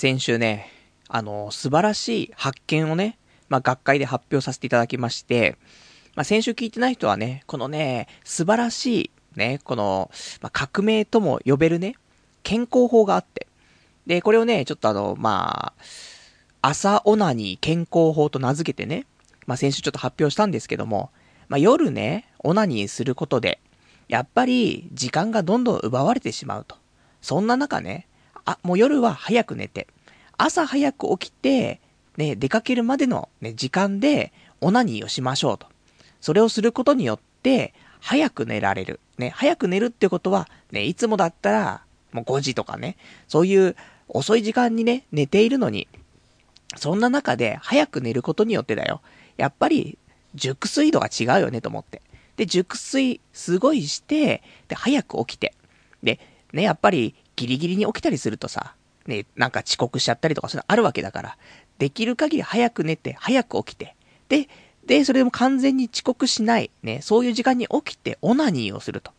先週ね、あの、素晴らしい発見をね、まあ、学会で発表させていただきまして、まあ、先週聞いてない人はね、このね、素晴らしい、ね、この、まあ、革命とも呼べるね、健康法があって、で、これをね、ちょっとあの、まあ、朝オナニー健康法と名付けてね、まあ、先週ちょっと発表したんですけども、まあ、夜ね、オナニーすることで、やっぱり時間がどんどん奪われてしまうと。そんな中ね、あ、もう夜は早く寝て、朝早く起きて、ね、出かけるまでのね、時間でオナニーをしましょうと。それをすることによって、早く寝られる。ね、早く寝るってことは、ね、いつもだったら、もう5時とかね、そういう遅い時間にね、寝ているのに、そんな中で早く寝ることによってだよ。やっぱり、熟睡度が違うよねと思って。で、熟睡すごいして、で、早く起きて。で、ね、やっぱりギリギリに起きたりするとさ、ね、なんか遅刻しちゃったりとかそういうのあるわけだから、できる限り早く寝て、早く起きて、で、で、それでも完全に遅刻しない、ね、そういう時間に起きてオナニーをすると。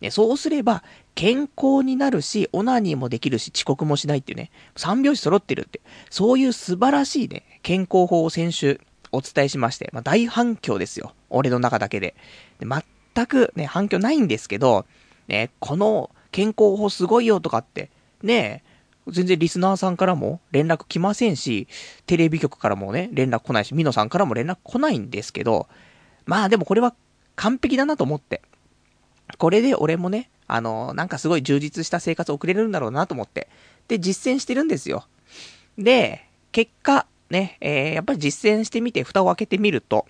ね、そうすれば、健康になるし、オナニーもできるし、遅刻もしないっていうね、三拍子揃ってるって、そういう素晴らしいね、健康法を先週お伝えしまして、まあ、大反響ですよ。俺の中だけで。で全くね、反響ないんですけど、ね、この健康法すごいよとかって、ねえ全然リスナーさんからも連絡来ませんし、テレビ局からもね、連絡来ないし、ミノさんからも連絡来ないんですけど、まあでもこれは完璧だなと思って。これで俺もね、あの、なんかすごい充実した生活を送れるんだろうなと思って。で、実践してるんですよ。で、結果、ね、えー、やっぱり実践してみて蓋を開けてみると、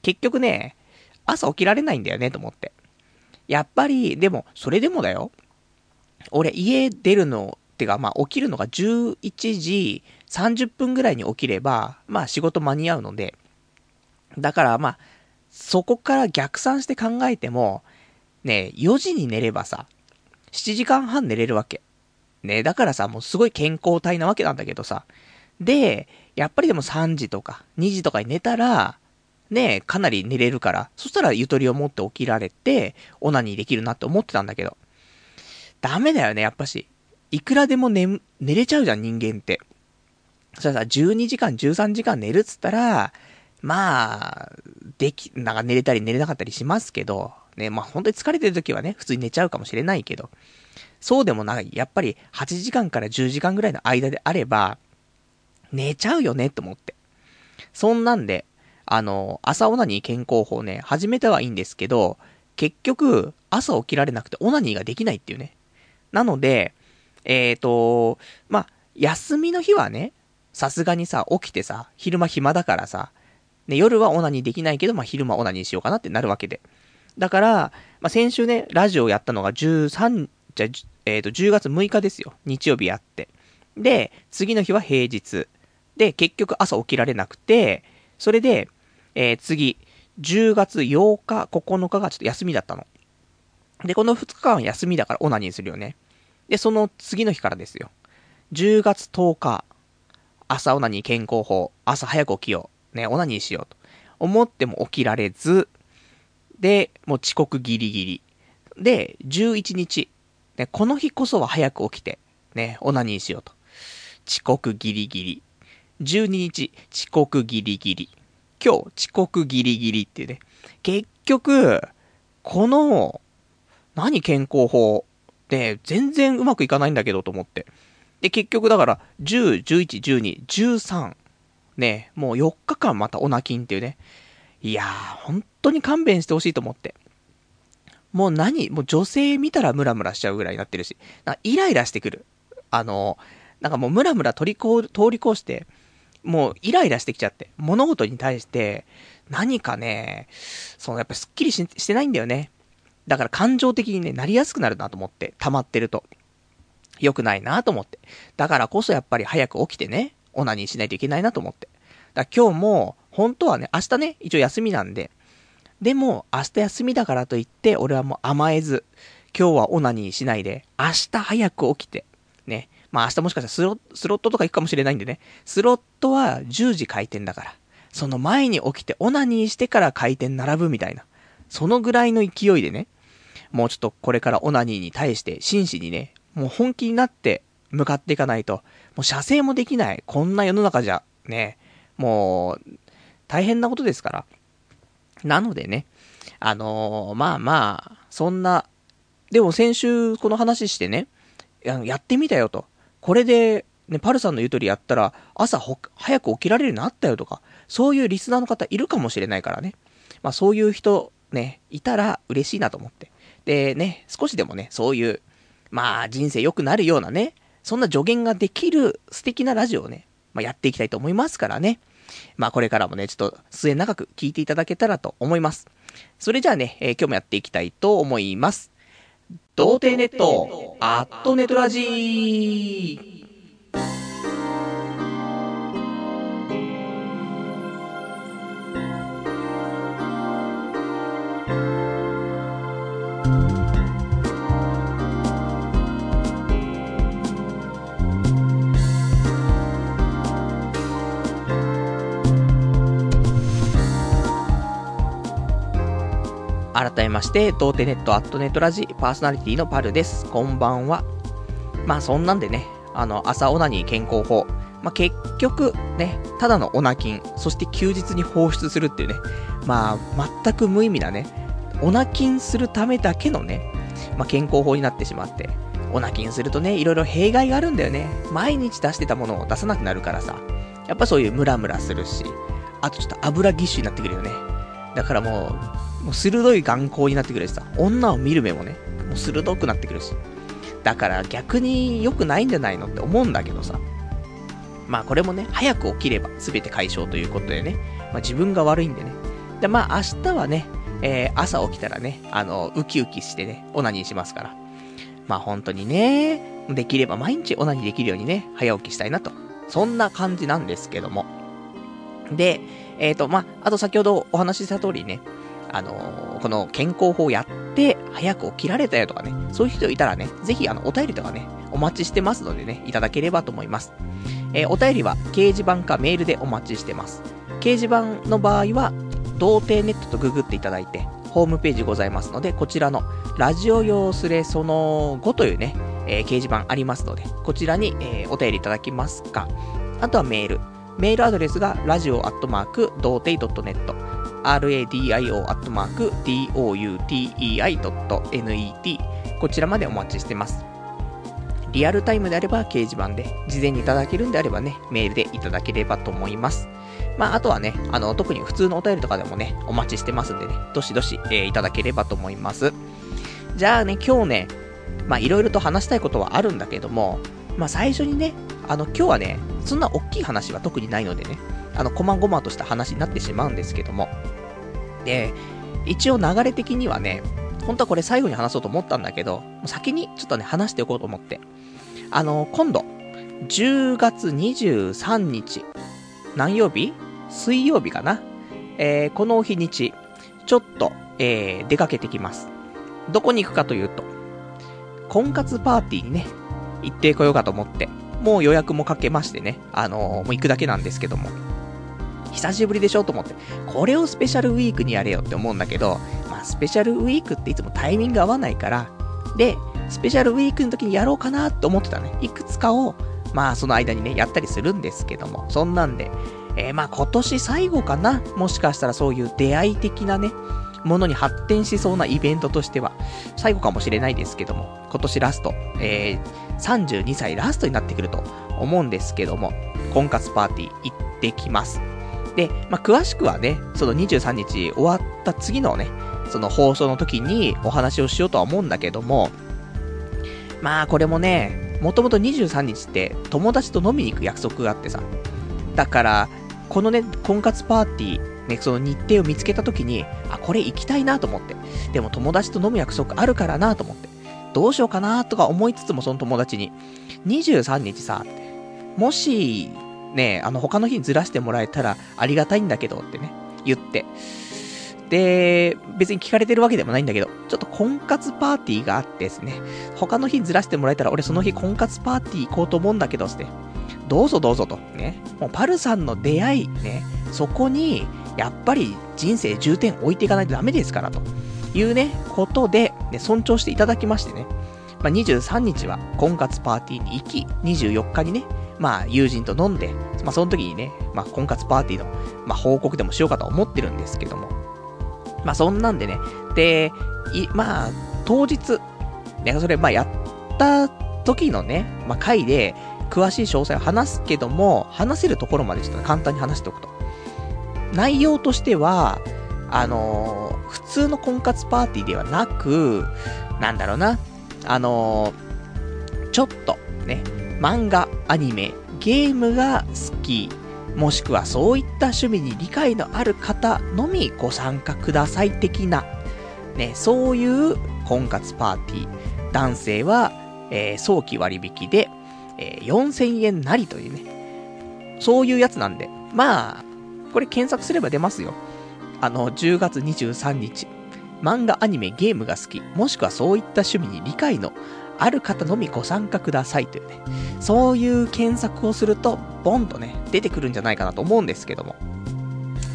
結局ね、朝起きられないんだよねと思って。やっぱり、でも、それでもだよ。俺、家出るの、ってか、まあ、起きるのが11時30分ぐらいに起きれば、まあ、仕事間に合うので、だから、まあ、そこから逆算して考えても、ね、4時に寝ればさ、7時間半寝れるわけ。ね、だからさ、もうすごい健康体なわけなんだけどさ。で、やっぱりでも3時とか2時とかに寝たら、ね、かなり寝れるから、そしたらゆとりを持って起きられて、オナニーできるなって思ってたんだけど。ダメだよね、やっぱし。いくらでも寝、寝れちゃうじゃん、人間って。そしたらさ、12時間、13時間寝るっつったら、まあ、でき、なんか寝れたり寝れなかったりしますけど、ね、まあ本当に疲れてる時はね、普通に寝ちゃうかもしれないけど、そうでもない。やっぱり8時間から10時間ぐらいの間であれば、寝ちゃうよねって思って。そんなんで、あの、朝オナニー健康法ね、始めてはいいんですけど、結局、朝起きられなくてオナニーができないっていうね。なので、えっ、ー、と、まあ、休みの日はね、さすがにさ、起きてさ、昼間暇だからさ、ね、夜はオナニーできないけど、まあ、昼間オナニーしようかなってなるわけで。だから、まあ、先週ね、ラジオやったのが13、じゃ、えっ、ー、と、10月6日ですよ。日曜日やって。で、次の日は平日。で、結局朝起きられなくて、それで、えー、次、10月8日、9日がちょっと休みだったの。で、この2日間休みだからオナニーするよね。で、その次の日からですよ。10月10日、朝オナニー健康法、朝早く起きよう。ね、オナニーしようと。思っても起きられず、で、もう遅刻ギリギリ。で、11日。ね、この日こそは早く起きて、ね、オナニーしようと。遅刻ギリギリ。12日、遅刻ギリギリ。今日、遅刻ギリギリっていうね。結局、この、何健康法って全然うまくいかないんだけどと思って。で、結局だから、10、11、12、13。ね、もう4日間またオナキンっていうね。いやー、本当に勘弁してほしいと思って。もう何もう女性見たらムラムラしちゃうぐらいになってるし、イライラしてくる。あの、なんかもうムラムラ取りこ通り越して、もうイライラしてきちゃって、物事に対して、何かね、そのやっぱスッキリしてないんだよね。だから感情的にね、なりやすくなるなと思って、溜まってると。良くないなと思って。だからこそやっぱり早く起きてね、オナニーしないといけないなと思って。だから今日も、本当はね、明日ね、一応休みなんで、でも、明日休みだからといって、俺はもう甘えず、今日はオナニーしないで、明日早く起きて、ね。まあ明日もしかしたらスロスロットとか行くかもしれないんでね。スロットは10時開店だから。その前に起きてオナニーしてから開店並ぶみたいな。そのぐらいの勢いでね。もうちょっとこれからオナニーに対して真摯にね、もう本気になって向かっていかないと、もう射精もできない。こんな世の中じゃ、ね、もう、大変なことですから。なのでね、あのー、まあまあ、そんな、でも先週この話してね、やってみたよと。これで、ね、パルさんの言う通りやったら、朝早く起きられるようになったよとか、そういうリスナーの方いるかもしれないからね。まあそういう人、ね、いたら嬉しいなと思って。でね、少しでもね、そういう、まあ人生良くなるようなね、そんな助言ができる素敵なラジオをね、まあ、やっていきたいと思いますからね。まあこれからもね、ちょっと末長く聞いていただけたらと思います。それじゃあね、えー、今日もやっていきたいと思います。童貞ネット、アットネトラジー。改めまして、童貞ネットアットネットラジパーソナリティのパルです。こんばんは。まあそんなんでね、あの、朝オナニー健康法。まあ結局ね、ただのオナキン、そして休日に放出するっていうね、まあ全く無意味なね、オナキンするためだけのね、まあ健康法になってしまって、オナキンするとね、いろいろ弊害があるんだよね。毎日出してたものを出さなくなるからさ、やっぱそういうムラムラするし、あとちょっと油ぎっしゅになってくるよね。だからもう、もう鋭い眼光になってくるしさ、女を見る目もね、もう鋭くなってくるし。だから逆に良くないんじゃないのって思うんだけどさ。まあこれもね、早く起きれば全て解消ということでね、まあ自分が悪いんでね。で、まあ明日はね、えー、朝起きたらね、あの、ウキウキしてね、オナニーしますから。まあ本当にね、できれば毎日オナニーできるようにね、早起きしたいなと。そんな感じなんですけども。で、えっ、ー、と、まあ、あと先ほどお話しした通りね、あのー、この健康法をやって、早く起きられたよとかね、そういう人いたらね、ぜひあの、お便りとかね、お待ちしてますのでね、いただければと思います。えー、お便りは掲示板かメールでお待ちしてます。掲示板の場合は、童貞ネットとググっていただいて、ホームページございますので、こちらのラジオ用スレその5というね、えー、掲示板ありますので、こちらに、えー、お便りいただきますか、あとはメール。メールアドレスが、ラジオアットマーク、童貞 .net。radio.doutei.net こちらまでお待ちしてます。リアルタイムであれば掲示板で、事前にいただけるんであればね、メールでいただければと思います。まあ、あとはね、あの、特に普通のお便りとかでもね、お待ちしてますんでね、どしどし、えー、いただければと思います。じゃあね、今日ね、まあ、いろいろと話したいことはあるんだけども、まあ、最初にね、あの、今日はね、そんな大きい話は特にないのでね、あの、細々とした話になってしまうんですけども、で、一応流れ的にはね、本当はこれ最後に話そうと思ったんだけど、先にちょっとね、話しておこうと思って。あの、今度、10月23日、何曜日？水曜日かな？えー、この日にち、ちょっと、えー、出かけてきます。どこに行くかというと、婚活パーティーにね、行ってこようかと思って、もう予約もかけましてね、あのー、もう行くだけなんですけども。久しぶりでしょと思って、これをスペシャルウィークにやれよって思うんだけど、まあ、スペシャルウィークっていつもタイミング合わないから、で、スペシャルウィークの時にやろうかなって思ってたね。いくつかを、まあ、その間にね、やったりするんですけども、そんなんで、えー、まあ、今年最後かなもしかしたらそういう出会い的なね、ものに発展しそうなイベントとしては、最後かもしれないですけども、今年ラスト、えー、32歳ラストになってくると思うんですけども、婚活パーティー行ってきます。で、まあ、詳しくはね、その23日終わった次のね、その放送の時にお話をしようとは思うんだけども、まあこれもね、もともと23日って友達と飲みに行く約束があってさ、だから、このね、婚活パーティー、ね、その日程を見つけた時に、あ、これ行きたいなと思って。でも友達と飲む約束あるからなと思って。どうしようかなとか思いつつもその友達に、23日さ、もしね、あの、他の日にずらしてもらえたらありがたいんだけどってね、言って。で、別に聞かれてるわけでもないんだけど、ちょっと婚活パーティーがあってですね、他の日にずらしてもらえたら俺その日婚活パーティー行こうと思うんだけどって、どうぞどうぞと、ね、もうパルさんの出会い、ね、そこに、やっぱり人生重点置いていかないとダメですから、というね、ことで、ね、尊重していただきましてね、まあ、23日は婚活パーティーに行き、24日にね、まあ、友人と飲んで、まあ、その時にね、まあ、婚活パーティーの、まあ、報告でもしようかと思ってるんですけども。まあ、そんなんでね、で、い、まあ、当日、ね、それ、まあ、やった時のね、まあ、回で、詳しい詳細を話すけども、話せるところまでちょっと簡単に話しておくと。内容としては、あのー、普通の婚活パーティーではなく、なんだろうな、あのー、ちょっと、ね、漫画、アニメ、ゲームが好き、もしくはそういった趣味に理解のある方のみご参加ください的な、ね、そういう婚活パーティー。男性は、えー、早期割引で、えー、4000円なりというね、そういうやつなんで、まあ、これ検索すれば出ますよ。あの、10月23日、漫画、アニメ、ゲームが好き、もしくはそういった趣味に理解のある方のみご参加くださいというね、そういう検索をすると、ボンとね、出てくるんじゃないかなと思うんですけども、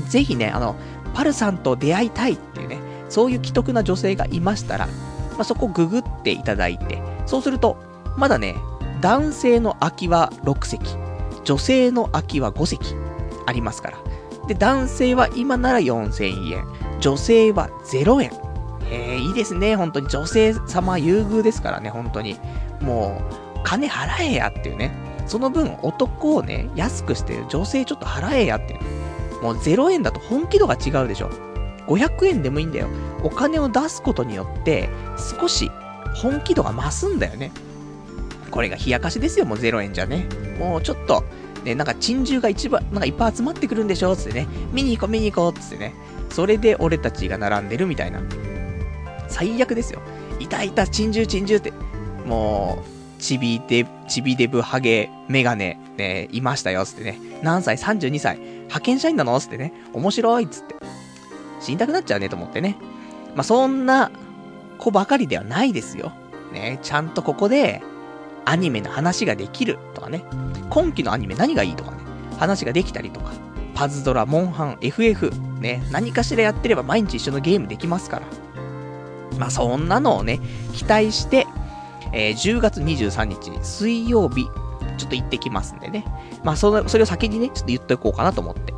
ぜひね、あの、パルさんと出会いたいっていうね、そういう既得な女性がいましたら、まあ、そこググっていただいて、そうすると、まだね、男性の空きは6席、女性の空きは5席ありますから。で、男性は今なら4000円、女性は0円。えー、いいですね、本当に。女性様優遇ですからね、本当に。もう、金払えやっていうね。その分、男をね、安くして女性ちょっと払えやっていう。もう0円だと本気度が違うでしょ。500円でもいいんだよ。お金を出すことによって、少し本気度が増すんだよね。これが冷やかしですよ、もう0円じゃね。もうちょっと、ね、なんか珍獣が一番、なんかいっぱい集まってくるんでしょつってね。見に行こう、見に行こうつってね。それで俺たちが並んでるみたいな。最悪ですよ。いたいた、珍獣、珍獣って。もう、ちびで、ちびデブ、ハゲ、メガネ、ね、いましたよ、つってね。何歳 ?32 歳。派遣社員なの？つってね。面白い、つって。死にたくなっちゃうね、と思ってね。まあ、そんな子ばかりではないですよ。ね、ちゃんとここで、アニメの話ができるとかね。今期のアニメ何がいいとかね。話ができたりとか。パズドラ、モンハン、FF、ね、何かしらやってれば毎日一緒のゲームできますから。まあ、そんなのをね、期待して、えー、10月23日、水曜日、ちょっと行ってきますんでね。まあ、その、それを先にね、ちょっと言っておこうかなと思って。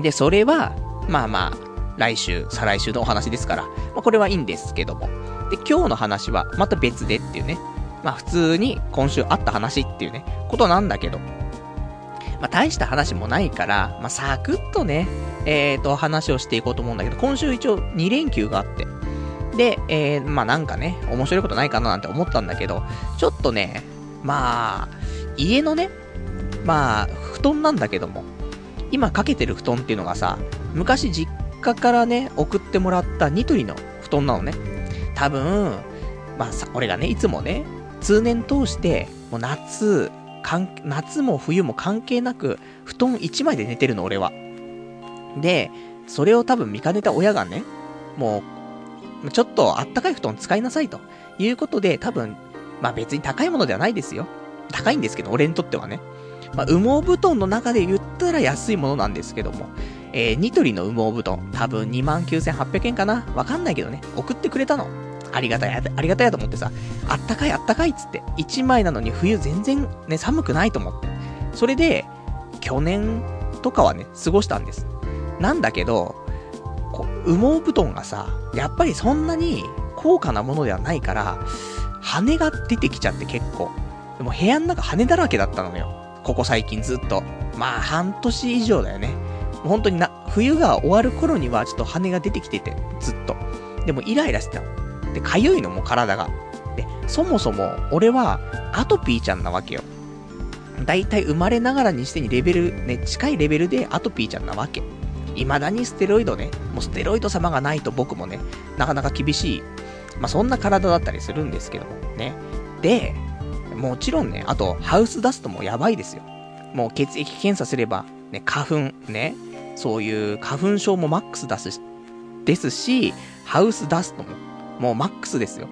で、それは、まあまあ、来週、再来週のお話ですから、まあ、これはいいんですけども。で、今日の話は、また別でっていうね。まあ、普通に今週あった話っていうね、ことなんだけど、まあ、大した話もないから、まあ、サクッとね、えっ、ー、と、話をしていこうと思うんだけど、今週一応2連休があって、で、えー、まあなんかね、面白いことないかななんて思ったんだけど、ちょっとね、まあ、家のね、まあ、布団なんだけども、今かけてる布団っていうのがさ、昔実家からね、送ってもらったニトリの布団なのね。多分、まあさ、俺がね、いつもね、通年通して、もう夏、かん夏も冬も関係なく、布団1枚で寝てるの、俺は。で、それを多分見かねた親がね、もう、ちょっとあったかい布団使いなさいということで、多分、まあ別に高いものではないですよ。高いんですけど、俺にとってはね。まあ、羽毛布団の中で言ったら安いものなんですけども、えー、ニトリの羽毛布団、多分29,800円かなわかんないけどね、送ってくれたの。ありがたい、ありがたいと思ってさ、あったかいあったかいっつって、1枚なのに冬全然ね、寒くないと思って。それで、去年とかはね、過ごしたんです。なんだけど、羽毛布団がさ、やっぱりそんなに高価なものではないから、羽が出てきちゃって結構。でも部屋の中羽だらけだったのよ。ここ最近ずっと。まあ半年以上だよね。本当にな、冬が終わる頃にはちょっと羽が出てきてて、ずっと。でもイライラしてたの。で、かゆいのも体が。で、そもそも俺はアトピーちゃんなわけよ。だいたい生まれながらにしてにレベル、ね、近いレベルでアトピーちゃんなわけ。未だにステロイドね、もうステロイド様がないと僕もね、なかなか厳しい、まあそんな体だったりするんですけどもね。で、もちろんね、あとハウスダストもやばいですよ。もう血液検査すれば、ね、花粉、ね、そういう花粉症もマックス出す、ですし、ハウスダストももうマックスですよ。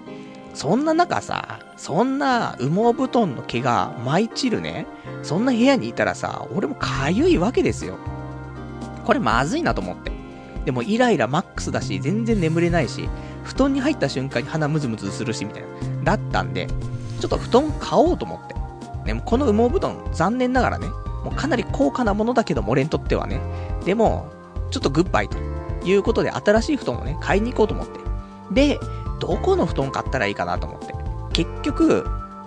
そんな中さ、そんな羽毛布団の毛が舞い散るね、そんな部屋にいたらさ、俺もかゆいわけですよ。これまずいなと思って。でもイライラマックスだし、全然眠れないし、布団に入った瞬間に鼻ムズムズするし、みたいな。だったんで、ちょっと布団買おうと思って。ね、もこの羽毛布団、残念ながらね、もうかなり高価なものだけども、俺にとってはね。でも、ちょっとグッバイということで、新しい布団をね、買いに行こうと思って。で、どこの布団買ったらいいかなと思って。結局、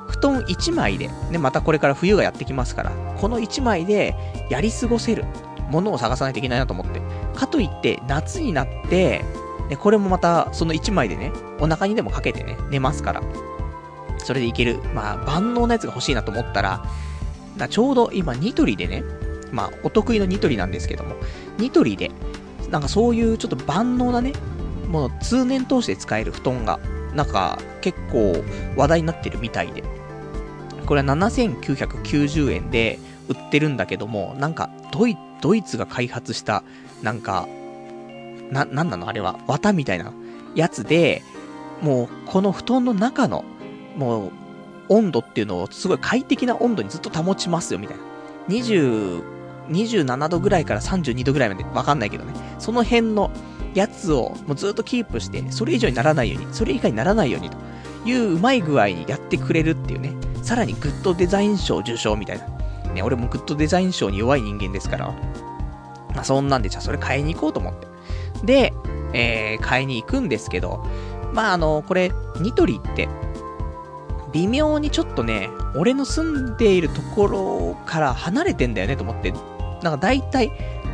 布団1枚で、ね、またこれから冬がやってきますから、この1枚でやり過ごせるものを探さないといけないなと思って。かといって、夏になって、で、これもまた、その1枚でね、お腹にでもかけてね、寝ますから。それでいける。まあ、万能なやつが欲しいなと思ったら、だちょうど今、ニトリでね、まあ、お得意のニトリなんですけども、ニトリで、なんかそういうちょっと万能なね、もう通年通して使える布団が、なんか結構話題になってるみたいで。これは7990円で売ってるんだけども、なんかドイドイツが開発した、なんか、な、なんなの？あれは、綿みたいなやつで、もうこの布団の中の、もう温度っていうのをすごい快適な温度にずっと保ちますよ、みたいな。20、27度ぐらいから32度ぐらいまでわかんないけどね。その辺のやつをもうずっとキープして、それ以上にならないように、それ以下にならないようにといううまい具合にやってくれるっていうね。さらにグッドデザイン賞受賞みたいな。ね、俺もグッドデザイン賞に弱い人間ですから。まあそんなんで、じゃあそれ買いに行こうと思って。で、えー、買いに行くんですけど、まああの、これ、ニトリって、微妙にちょっとね、俺の住んでいるところから離れてんだよねと思って、なんか大体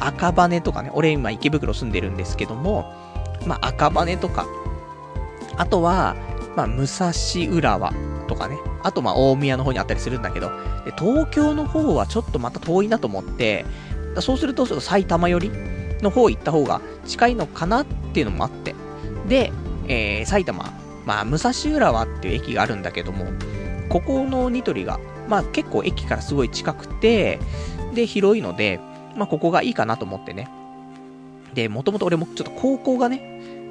赤羽とかね、俺今池袋住んでるんですけども、まあ赤羽とか、あとは、まあ武蔵浦和とかね、あとまあ大宮の方にあったりするんだけど、で東京の方はちょっとまた遠いなと思って、そうすると埼玉寄りの方行った方が近いのかなっていうのもあって、で、えー、埼玉まあ、武蔵浦和っていう駅があるんだけども、ここのニトリが、まあ結構駅からすごい近くて、で、広いので、まあここがいいかなと思ってね。で、もともと俺もちょっと高校がね、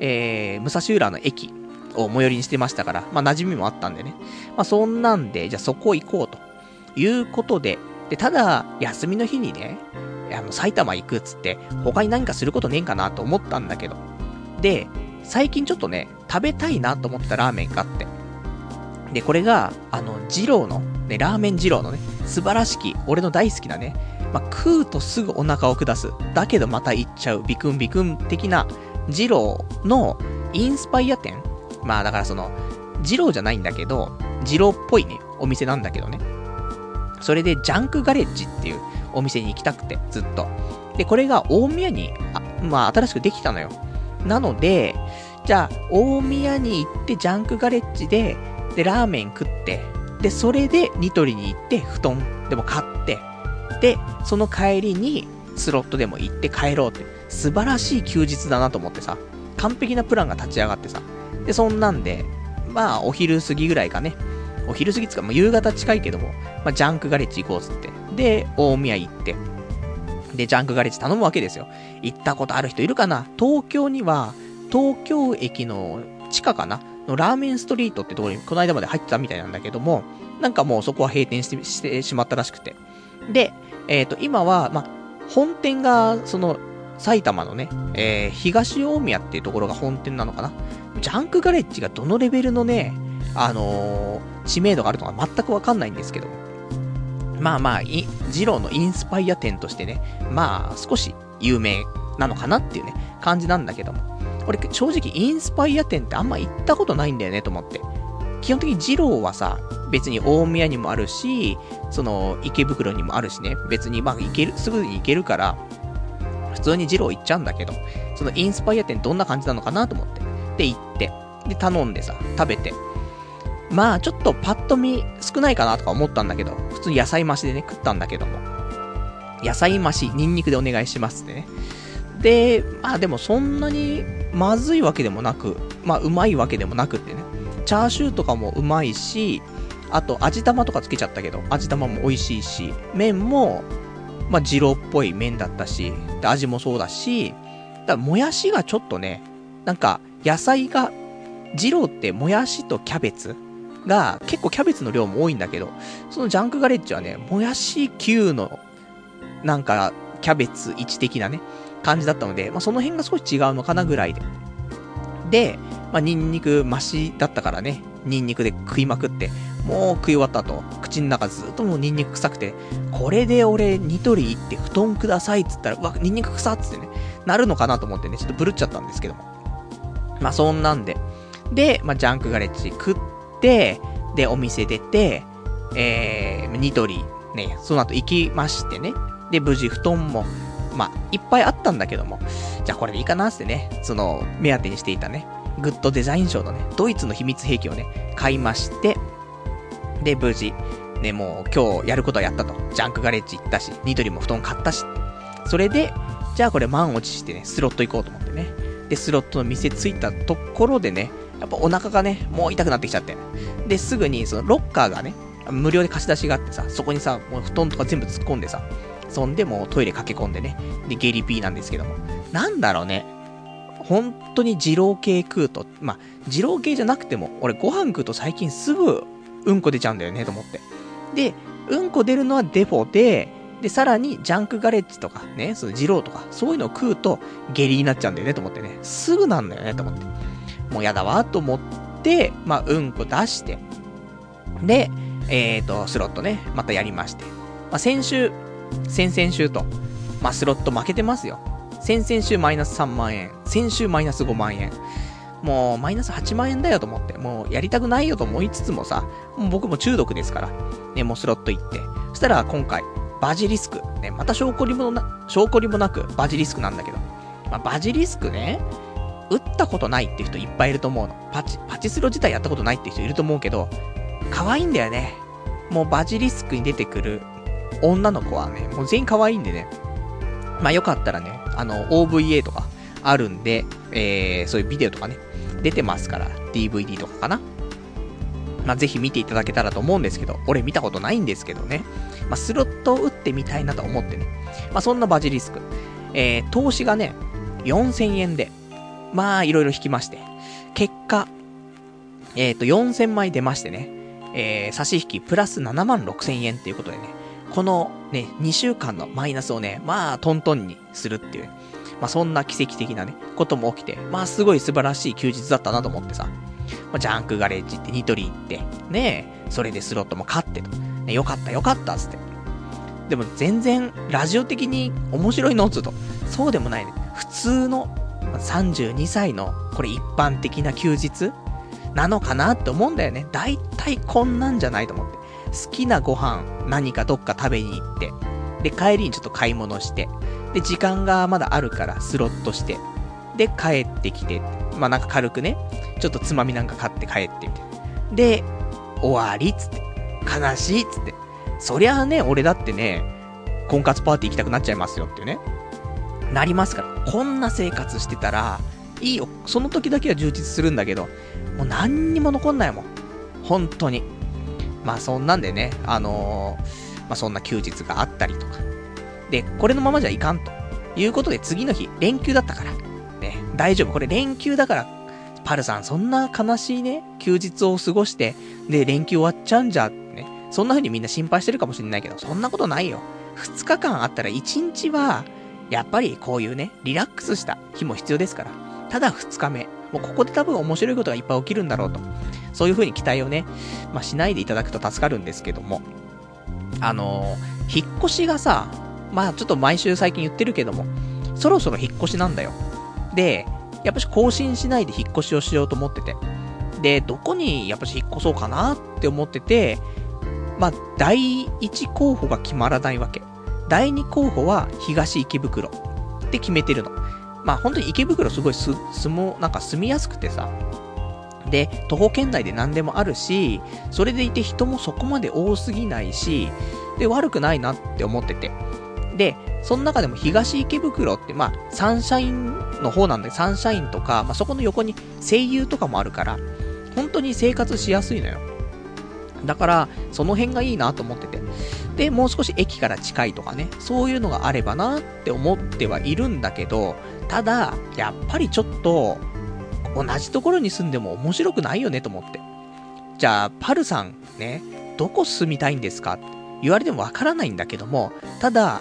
えー、武蔵浦の駅を最寄りにしてましたから、まあ馴染みもあったんでね。まあそんなんで、じゃあそこ行こうということで、で、ただ、休みの日にね、あの、埼玉行くっつって、他に何かすることねえんかなと思ったんだけど。で、最近ちょっとね、食べたいなと思ってたラーメンがあって。で、これが、あの、二郎の、ね、ラーメン二郎のね、素晴らしき、俺の大好きなね、まあ、食うとすぐお腹を下す。だけどまた行っちゃう、ビクンビクン的な、二郎のインスパイア店まあだからその、二郎じゃないんだけど、二郎っぽいね、お店なんだけどね。それで、ジャンクガレッジっていうお店に行きたくて、ずっと。で、これが大宮に、あまあ新しくできたのよ。なので、じゃあ、大宮に行って、ジャンクガレッジで、で、ラーメン食って、で、それで、ニトリに行って、布団でも買って、で、その帰りに、スロットでも行って帰ろうって、素晴らしい休日だなと思ってさ、完璧なプランが立ち上がってさ、で、そんなんで、まあ、お昼過ぎぐらいかね、お昼過ぎつか、もう夕方近いけども、まあ、ジャンクガレッジ行こうっつって、で、大宮行って、で、ジャンクガレッジ頼むわけですよ。行ったことある人いるかな？東京には、東京駅の地下かな？のラーメンストリートってところにこの間まで入ってたみたいなんだけども、なんかもうそこは閉店してしまったらしくて。で、えっ、ー、と、今は、ま本店が、その、埼玉のね、えー、東大宮っていうところが本店なのかなジャンクガレッジがどのレベルのね、あのー、知名度があるのか全くわかんないんですけどまあまあ、ジローのインスパイア店としてね、まあ、少し有名なのかなっていうね、感じなんだけども。俺、正直、インスパイア店ってあんま行ったことないんだよね、と思って。基本的に二郎はさ、別に大宮にもあるし、その、池袋にもあるしね、別にまあ行ける、すぐに行けるから、普通に二郎行っちゃうんだけど、そのインスパイア店どんな感じなのかなと思って。で、行って、で、頼んでさ、食べて。まあ、ちょっとパッと見少ないかなとか思ったんだけど、普通に野菜増しでね、食ったんだけども。野菜増し、ニンニクでお願いしますってね。で、まあでもそんなにまずいわけでもなく、まあうまいわけでもなくってね。チャーシューとかもうまいし、あと味玉とかつけちゃったけど、味玉も美味しいし、麺も、まあ二郎っぽい麺だったし、で味もそうだし、だもやしがちょっとね、なんか野菜が、二郎ってもやしとキャベツが、結構キャベツの量も多いんだけど、そのジャンクガレッジはね、もやし9の、なんか、キャベツ1的なね、感じだったので、まあ、その辺が少し違うのかなぐらいで。で、まあ、ニンニク増しだったからね、ニンニクで食いまくって、もう食い終わった後、口の中ずっともうニンニク臭くて、これで俺、ニトリ行って布団くださいっつったら、うわ、ニンニク臭っつってね、なるのかなと思ってね、ちょっとブルっちゃったんですけども。まあ、そんなんで。で、まあ、ジャンクガレッジ食って、で、お店出て、えー、ニトリ、ね、その後行きましてね。で、無事布団も、まあ、いっぱいあったんだけども、じゃあこれでいいかなってね、その、目当てにしていたね、グッドデザイン賞のね、ドイツの秘密兵器をね、買いまして、で、無事、ね、もう今日やることはやったと。ジャンクガレッジ行ったし、ニトリも布団買ったし。それで、じゃあこれ満を持してね、スロット行こうと思ってね。で、スロットの店着いたところでね、やっぱお腹がね、もう痛くなってきちゃって。で、すぐにそのロッカーがね、無料で貸し出しがあってさ、そこにさ、もう布団とか全部突っ込んでさ、そんでもうトイレ駆け込んでね、で、ゲリピーなんですけども。なんだろうね。本当に二郎系食うと、まあ、二郎系じゃなくても、俺ご飯食うと最近すぐうんこ出ちゃうんだよね、と思って。で、うんこ出るのはデフォで、で、さらに、ジャンクガレッジとか、ね、その二郎とか、そういうのを食うと、下痢になっちゃうんだよね、と思ってね。すぐなんだよね、と思って。もうやだわ、と思って、まあ、うんこ出して、で、えっ、ー、と、スロットね、またやりまして。まあ、先週、先々週と、まあ、スロット負けてますよ。先々週マイナス3万円、先週マイナス5万円。もう、マイナス8万円だよと思って、もう、やりたくないよと思いつつもさ、もう僕も中毒ですから、ね、もうスロット行って。そしたら、今回、バジリスク。ね、また証拠にもな、証拠にもなく、バジリスクなんだけど。まあ、バジリスクね、打ったことないって人いっぱいいると思うの。パチ、パチスロ自体やったことないって人いると思うけど、可愛いんだよね。もうバジリスクに出てくる女の子はね、もう全員可愛いんでね。まあよかったらね、あの、OVA とかあるんで、えー、そういうビデオとかね、出てますから、DVD とかかな。まあ、ぜひ見ていただけたらと思うんですけど、俺見たことないんですけどね。まあ、スロットを打ってみたいなと思ってね。まあ、そんなバジリスク。えー、投資がね、4000円で、まあ、いろいろ引きまして。結果、えっ、ー、と、4000枚出ましてね。えー、差し引きプラス7万6000円っていうことでね。このね、2週間のマイナスをね、まあ、トントンにするっていう、まあ、そんな奇跡的なね、ことも起きて、まあ、すごい素晴らしい休日だったなと思ってさ。まあ、ジャンクガレッジってニトリ行って、ねそれでスロットも勝ってと。ね、よかったよかったっつって。でも全然、ラジオ的に面白いのっつうと、そうでもないね。普通の、32歳の、これ一般的な休日なのかなって思うんだよね。だいたいこんなんじゃないと思って。好きなご飯、何かどっか食べに行って、で、帰りにちょっと買い物して、で、時間がまだあるからスロットして、で、帰ってきて、まあなんか軽くね、ちょっとつまみなんか買って帰ってみたいな。で、終わりっつって。悲しいっつって。そりゃあね、俺だってね、婚活パーティー行きたくなっちゃいますよっていうね。なりますから。こんな生活してたら、いいよ。その時だけは充実するんだけど、もう何にも残んないもん。本当に。まあそんなんでね、あのー、まあそんな休日があったりとか。で、これのままじゃいかんと。いうことで次の日、連休だったから。ね、大丈夫。これ連休だから、パルさん、そんな悲しいね、休日を過ごして、で、連休終わっちゃうんじゃ、ね。そんな風にみんな心配してるかもしれないけど、そんなことないよ。2日間あったら1日は、やっぱりこういうね、リラックスした日も必要ですから。ただ2日目。もうここで多分面白いことがいっぱい起きるんだろうと。そういう風に期待をね、まあ、しないでいただくと助かるんですけども。あのー、引っ越しがさ、まあちょっと毎週最近言ってるけども、そろそろ引っ越しなんだよ。で、やっぱし更新しないで引っ越しをしようと思ってて。で、どこにやっぱし引っ越そうかなって思ってて、まあ、第1候補が決まらないわけ。第2候補は東池袋って決めてるの。まあ本当に池袋すごい、住も、なんか住みやすくてさ。で、徒歩圏内で何でもあるし、それでいて人もそこまで多すぎないし、で、悪くないなって思ってて。で、その中でも東池袋って、まあ、サンシャインの方なんで、サンシャインとか、まあ、そこの横に声優とかもあるから、本当に生活しやすいのよ。だから、その辺がいいなと思ってて。で、もう少し駅から近いとかね、そういうのがあればなって思ってはいるんだけど、ただ、やっぱりちょっと、同じところに住んでも面白くないよねと思って。じゃあ、パルさん、ね、どこ住みたいんですか？って言われてもわからないんだけども、ただ、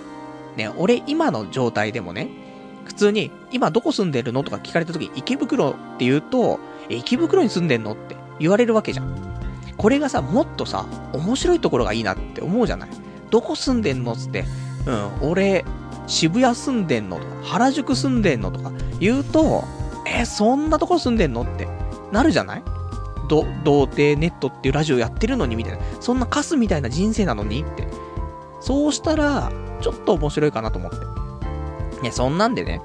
ね、俺今の状態でもね、普通に、今どこ住んでるのとか聞かれた時、池袋って言うと、え、池袋に住んでんのって言われるわけじゃん。これがさ、もっとさ、面白いところがいいなって思うじゃない？どこ住んでんのつって、うん、俺、渋谷住んでんのとか、原宿住んでんのとか言うと、え、そんなところ住んでんのってなるじゃない？ど、童貞ネットっていうラジオやってるのにみたいな。そんなカスみたいな人生なのにって。そうしたら、ちょっと面白いかなと思って。ね、そんなんでね、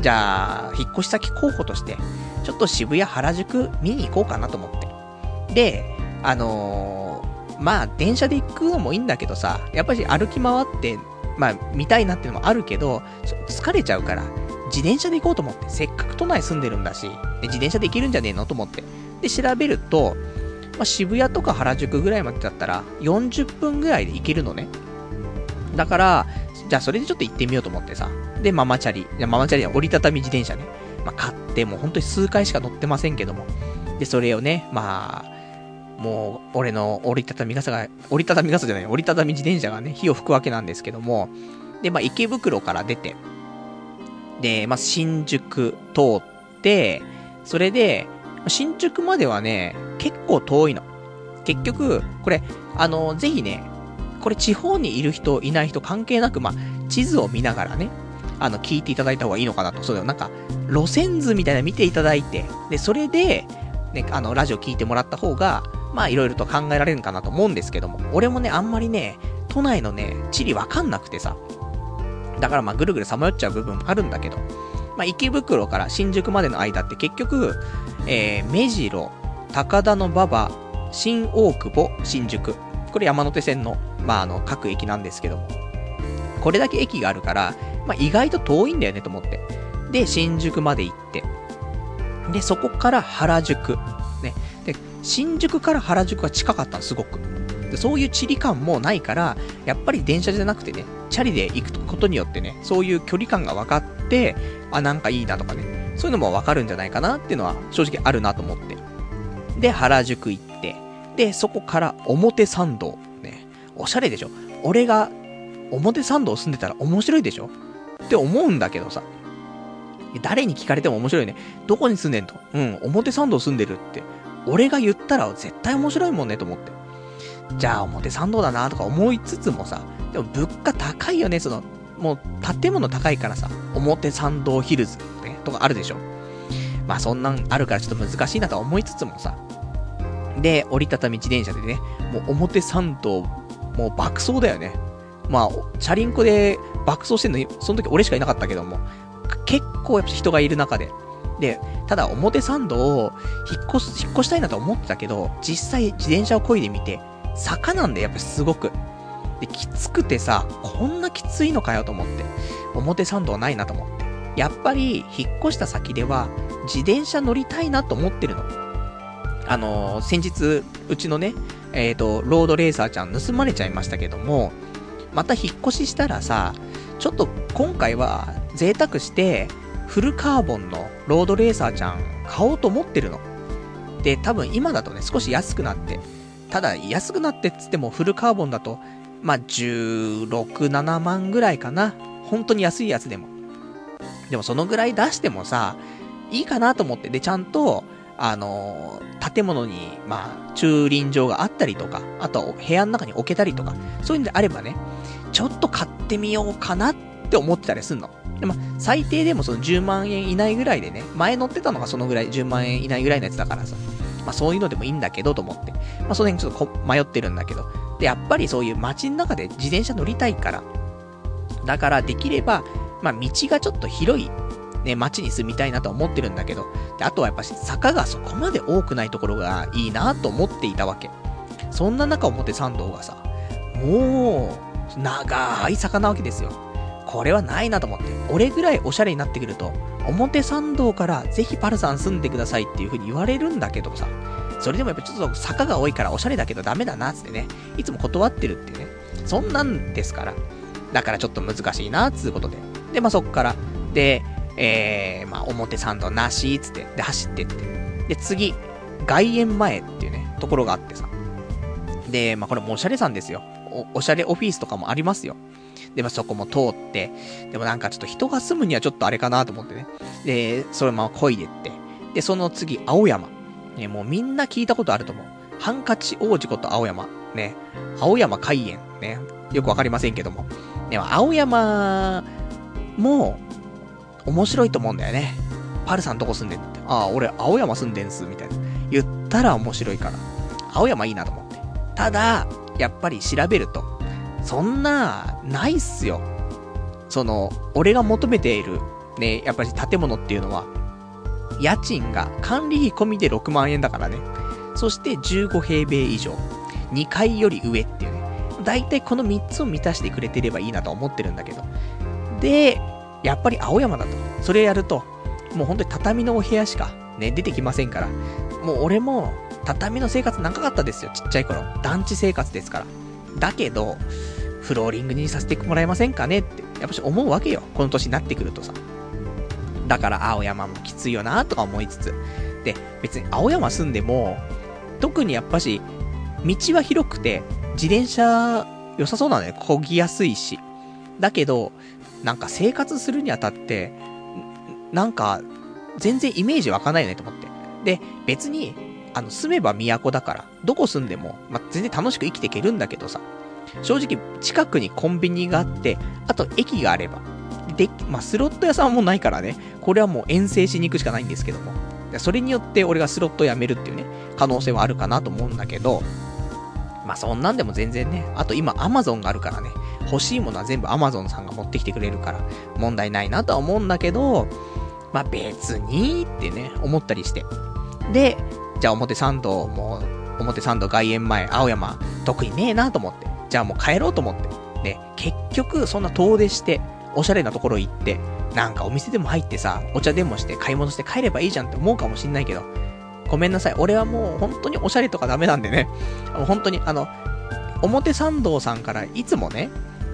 じゃあ、引っ越し先候補として、ちょっと渋谷原宿見に行こうかなと思って。で、あのー、まあ、電車で行くのもいいんだけどさ、やっぱり歩き回って、まあ、見たいなっていうのもあるけど、疲れちゃうから、自転車で行こうと思って、せっかく都内住んでるんだし、で自転車で行けるんじゃねえのと思って。で、調べると、まあ、渋谷とか原宿ぐらいまでだったら、40分ぐらいで行けるのね。だから、じゃあそれでちょっと行ってみようと思ってさ。で、ママチャリ、いやママチャリは折りたたみ自転車ね。まあ、買って、もう本当に数回しか乗ってませんけども。で、それをね、まあ、もう、俺の折りたたみ傘が、折りたたみ傘じゃない、折りたたみ自転車がね、火を吹くわけなんですけども。で、まあ、池袋から出て、で、まあ、新宿通って、それで、新宿まではね、結構遠いの。結局、これ、あの、ぜひね、これ地方にいる人、いない人関係なく、まあ、地図を見ながらね、あの、聞いていただいた方がいいのかなと。そうだよ、なんか、路線図みたいな見ていただいて、で、それで、ね、あの、ラジオ聞いてもらった方が、まあ、いろいろと考えられるかなと思うんですけども、俺もね、あんまりね、都内のね、地理わかんなくてさ、だからまあ、ぐるぐるさまよっちゃう部分もあるんだけど、まあ、池袋から新宿までの間って結局、えー、目白、高田の馬場、新大久保、新宿。これ山手線のまあ、あの、各駅なんですけども。これだけ駅があるから、まあ、意外と遠いんだよねと思って。で、新宿まで行って。で、そこから原宿。ね。で、新宿から原宿は近かった、すごく。でそういう地理感もないから、やっぱり電車じゃなくてね、チャリで行くことによってね、そういう距離感が分かって、あ、なんかいいなとかね、そういうのも分かるんじゃないかなっていうのは正直あるなと思って。で、原宿行って、で、そこから表参道。ねおしゃれでしょ？俺が表参道住んでたら面白いでしょ？って思うんだけどさ。誰に聞かれても面白いね。どこに住んでんと？うん、表参道住んでるって。俺が言ったら絶対面白いもんねと思って。じゃあ表参道だなとか思いつつもさ、でも物価高いよね、その、もう建物高いからさ、表参道ヒルズね、とかあるでしょ。まあそんなんあるからちょっと難しいなと思いつつもさ。で、折りたたみ自転車でね、もう表参道もう爆走だよね。まあ、チャリンコで爆走してんの、その時俺しかいなかったけども、結構やっぱ人がいる中で。で、ただ表参道を引っ越す、引っ越したいなと思ってたけど、実際自転車を漕いでみて、坂なんでやっぱすごく。で、きつくてさ、こんなきついのかよと思って。表参道ないなと思って。やっぱり、引っ越した先では、自転車乗りたいなと思ってるの。あのー、先日、うちのね、えっ、ー、と、ロードレーサーちゃん盗まれちゃいましたけども、また引っ越ししたらさ、ちょっと今回は贅沢して、フルカーボンのロードレーサーちゃん買おうと思ってるの。で、多分今だとね、少し安くなって、ただ安くなってっつってもフルカーボンだと、まあ、16、7万ぐらいかな。本当に安いやつでも。でもそのぐらい出してもさ、いいかなと思って。で、ちゃんと、あのー、建物に、まあ、駐輪場があったりとか、あと部屋の中に置けたりとか、そういうのであればね、ちょっと買ってみようかなって思ってたりすんの。でも、最低でもその10万円以内ぐらいでね、前乗ってたのがそのぐらい、10万円以内ぐらいのやつだからさ、まあそういうのでもいいんだけどと思って、まあその辺ちょっと迷ってるんだけど、で、やっぱりそういう街の中で自転車乗りたいから、だからできれば、まあ道がちょっと広いね、街に住みたいなと思ってるんだけど、であとはやっぱ坂がそこまで多くないところがいいなと思っていたわけ。そんな中表参道がさ、もう、長い坂なわけですよ。これはないなと思って。俺ぐらいおしゃれになってくると、表参道からぜひパルさん住んでくださいっていう風に言われるんだけどさ、それでもやっぱちょっと坂が多いからおしゃれだけどダメだなつってね、いつも断ってるってね、そんなんですから。だからちょっと難しいな、つうことで。で、まあ、そっから。で、えー、まあ、表参道なし、つって、で、走ってって。で、次、外苑前っていうね、ところがあってさ。で、まあ、これもおしゃれさんですよ。お、おしゃれオフィスとかもありますよ。で、まあそこも通って、でもなんかちょっと人が住むにはちょっとあれかなと思ってね。で、そのまま漕いでって。で、その次、青山。ね、もうみんな聞いたことあると思う。ハンカチ王子こと青山。ね。青山海園。ね。よくわかりませんけども。でも、青山も、面白いと思うんだよね。パルさんどこ住んでんって。ああ、俺、青山住んでんす、みたいな。言ったら面白いから。青山いいなと思って。ただ、やっぱり調べると、そんな、ないっすよ。その、俺が求めている、ね、やっぱり建物っていうのは、家賃が管理費込みで6万円だからね。そして15平米以上。2階より上っていうね。だいたいこの3つを満たしてくれてればいいなと思ってるんだけど。で、やっぱり青山だと。それやると、もう本当に畳のお部屋しかね、出てきませんから。もう俺も、畳の生活長かったですよ、ちっちゃい頃。団地生活ですから。だけど、フローリングにさせてもらえませんかねって、やっぱし思うわけよ。この年になってくるとさ。だから青山もきついよなとか思いつつ。で、別に青山住んでも、特にやっぱし、道は広くて、自転車良さそうなのよ。漕ぎやすいし。だけど、なんか生活するにあたって、なんか、全然イメージ湧かないよねと思って。で、別に、あの、住めば都だから、どこ住んでも、ま、全然楽しく生きていけるんだけどさ、正直、近くにコンビニがあって、あと駅があれば、で、まあ、スロット屋さんもないからね、これはもう遠征しに行くしかないんですけども、それによって俺がスロットやめるっていうね、可能性はあるかなと思うんだけど、まあそんなんでも全然ね、あと今アマゾンがあるからね、欲しいものは全部アマゾンさんが持ってきてくれるから、問題ないなとは思うんだけど、まあ別にってね、思ったりして。で、じゃあ表参道もう、表参道外苑前、青山、特にねえなと思って。じゃあもう帰ろうと思って。で、結局そんな遠出して、おしゃれなところ行って、なんかお店でも入ってさ、お茶でもして買い物して帰ればいいじゃんって思うかもしんないけど、ごめんなさい。俺はもう本当におしゃれとかダメなんでね。本当に、あの、表参道さんからいつもね、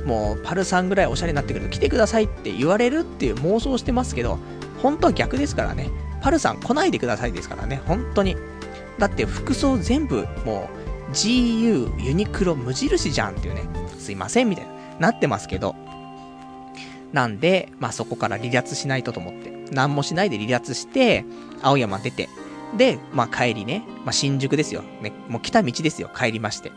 もうパルさんぐらいおしゃれになってくると来てくださいって言われるっていう妄想してますけど、本当は逆ですからね。パルさん来ないでくださいですからね。本当に。だって服装全部もう GU、ユニクロ、無印じゃんっていうね。すいませんみたいな。なってますけど。なんで、まあそこから離脱しないとと思って。何もしないで離脱して、青山出て。で、まあ帰りね。まあ新宿ですよ。ね。もう来た道ですよ。帰りまして。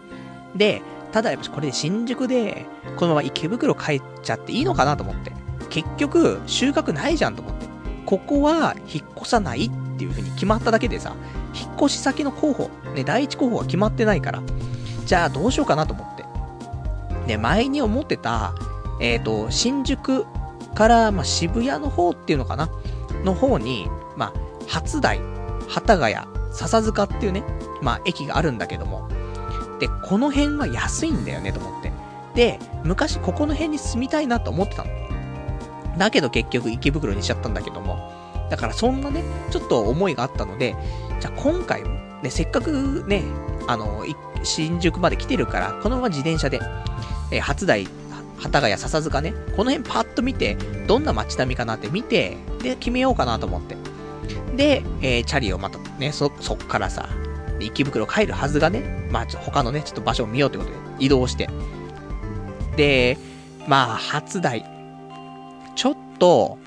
で、ただやっぱこれで新宿で、このまま池袋帰っちゃっていいのかなと思って。結局、収穫ないじゃんと思って。ここは引っ越さないっていう風に決まっただけでさ、引っ越し先の候補、ね、第一候補は決まってないから、じゃあどうしようかなと思って。で、前に思ってた、えっ、ー、と、新宿から、まあ、渋谷の方っていうのかな？の方に、まあ、初台、幡ヶ谷、笹塚っていうね、まあ、駅があるんだけども、で、この辺は安いんだよねと思って。で、昔ここの辺に住みたいなと思ってたの。だけど結局池袋にしちゃったんだけども。だからそんなね、ちょっと思いがあったので、じゃあ今回も、ね、せっかくね、あの、新宿まで来てるから、このまま自転車で、えー、初台、幡ヶ谷、笹塚ね、この辺パッと見て、どんな街並みかなって見て、で、決めようかなと思って。で、えー、チャリをまたね、そ、そっからさ、池袋帰るはずがね、まあ、他のね、ちょっと場所を見ようということで移動して。で、まあ、初台。ちょっと、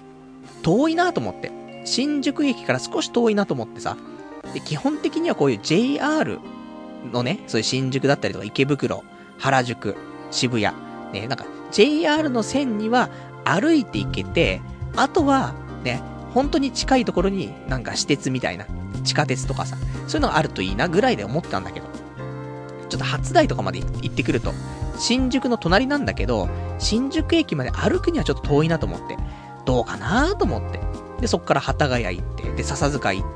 遠いなと思って。新宿駅から少し遠いなと思ってさ。で、基本的にはこういう JR のね、そういう新宿だったりとか池袋、原宿、渋谷。ね、なんか JR の線には歩いて行けて、あとはね、本当に近いところになんか私鉄みたいな、地下鉄とかさ、そういうのがあるといいなぐらいで思ってたんだけど、ちょっと初台とかまで行ってくると、新宿の隣なんだけど、新宿駅まで歩くにはちょっと遠いなと思って、どうかなと思って。で、そっから幡ヶ谷行って、で、笹塚行っ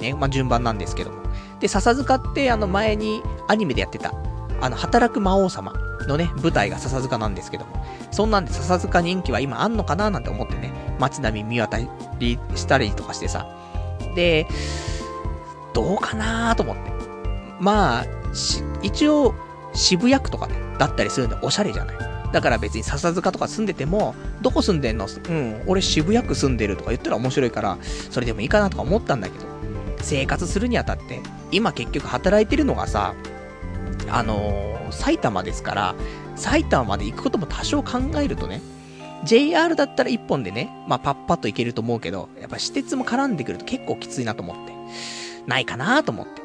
て、ね、まあ、順番なんですけども。で、笹塚ってあの前にアニメでやってた、あの、働く魔王様のね、舞台が笹塚なんですけども、そんなんで笹塚人気は今あんのかななんて思ってね、街並み見渡りしたりとかしてさ。で、どうかなと思って。まあ、一応、渋谷区とかね、だったりするんでおしゃれじゃない。だから別に笹塚とか住んでても、どこ住んでんの？うん、俺渋谷区住んでるとか言ったら面白いから、それでもいいかなとか思ったんだけど、生活するにあたって、今結局働いてるのがさ、あのー、埼玉ですから、埼玉まで行くことも多少考えるとね、JR だったら1本でね、まあ、パッパッと行けると思うけど、やっぱ私鉄も絡んでくると結構きついなと思って。ないかなと思って。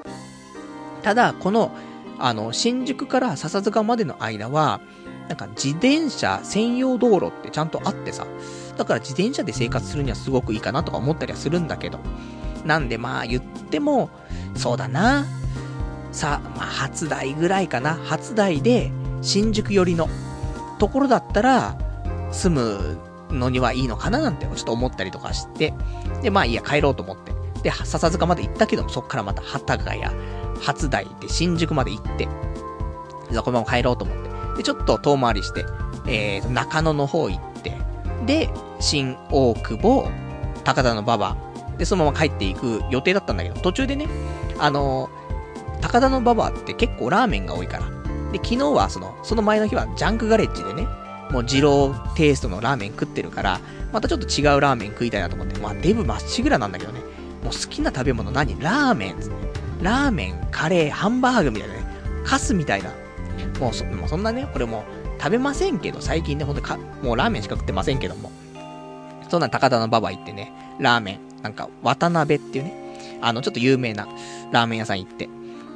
ただ、この、あの、新宿から笹塚までの間は、なんか自転車専用道路ってちゃんとあってさ、だから自転車で生活するにはすごくいいかなとか思ったりはするんだけど、なんでまあ言っても、そうだな。さ、まあ初台ぐらいかな。初台で新宿寄りのところだったら、住むのにはいいのかななんてちょっと思ったりとかして、で、まあいいや、帰ろうと思って。で、笹塚まで行ったけども、そっからまた幡ヶ谷、初台で新宿まで行って、そこまま帰ろうと思って。で、ちょっと遠回りして、えー、中野の方行って、で、新大久保、高田の馬場、で、そのまま帰っていく予定だったんだけど、途中でね、あのー、高田の馬場って結構ラーメンが多いから。で、昨日はその、その前の日はジャンクガレッジでね、もう二郎テイストのラーメン食ってるから、またちょっと違うラーメン食いたいなと思って、まあデブまっしぐらなんだけどね、もう好きな食べ物何？ラーメンラーメン、カレー、ハンバーグみたいなね、カスみたいな。もうそ、もうそんなね、俺も食べませんけど、最近ね、ほんとか、もうラーメンしか食ってませんけども。そんな高田の馬場行ってね、ラーメン、なんか、渡辺っていうね、あの、ちょっと有名なラーメン屋さん行って。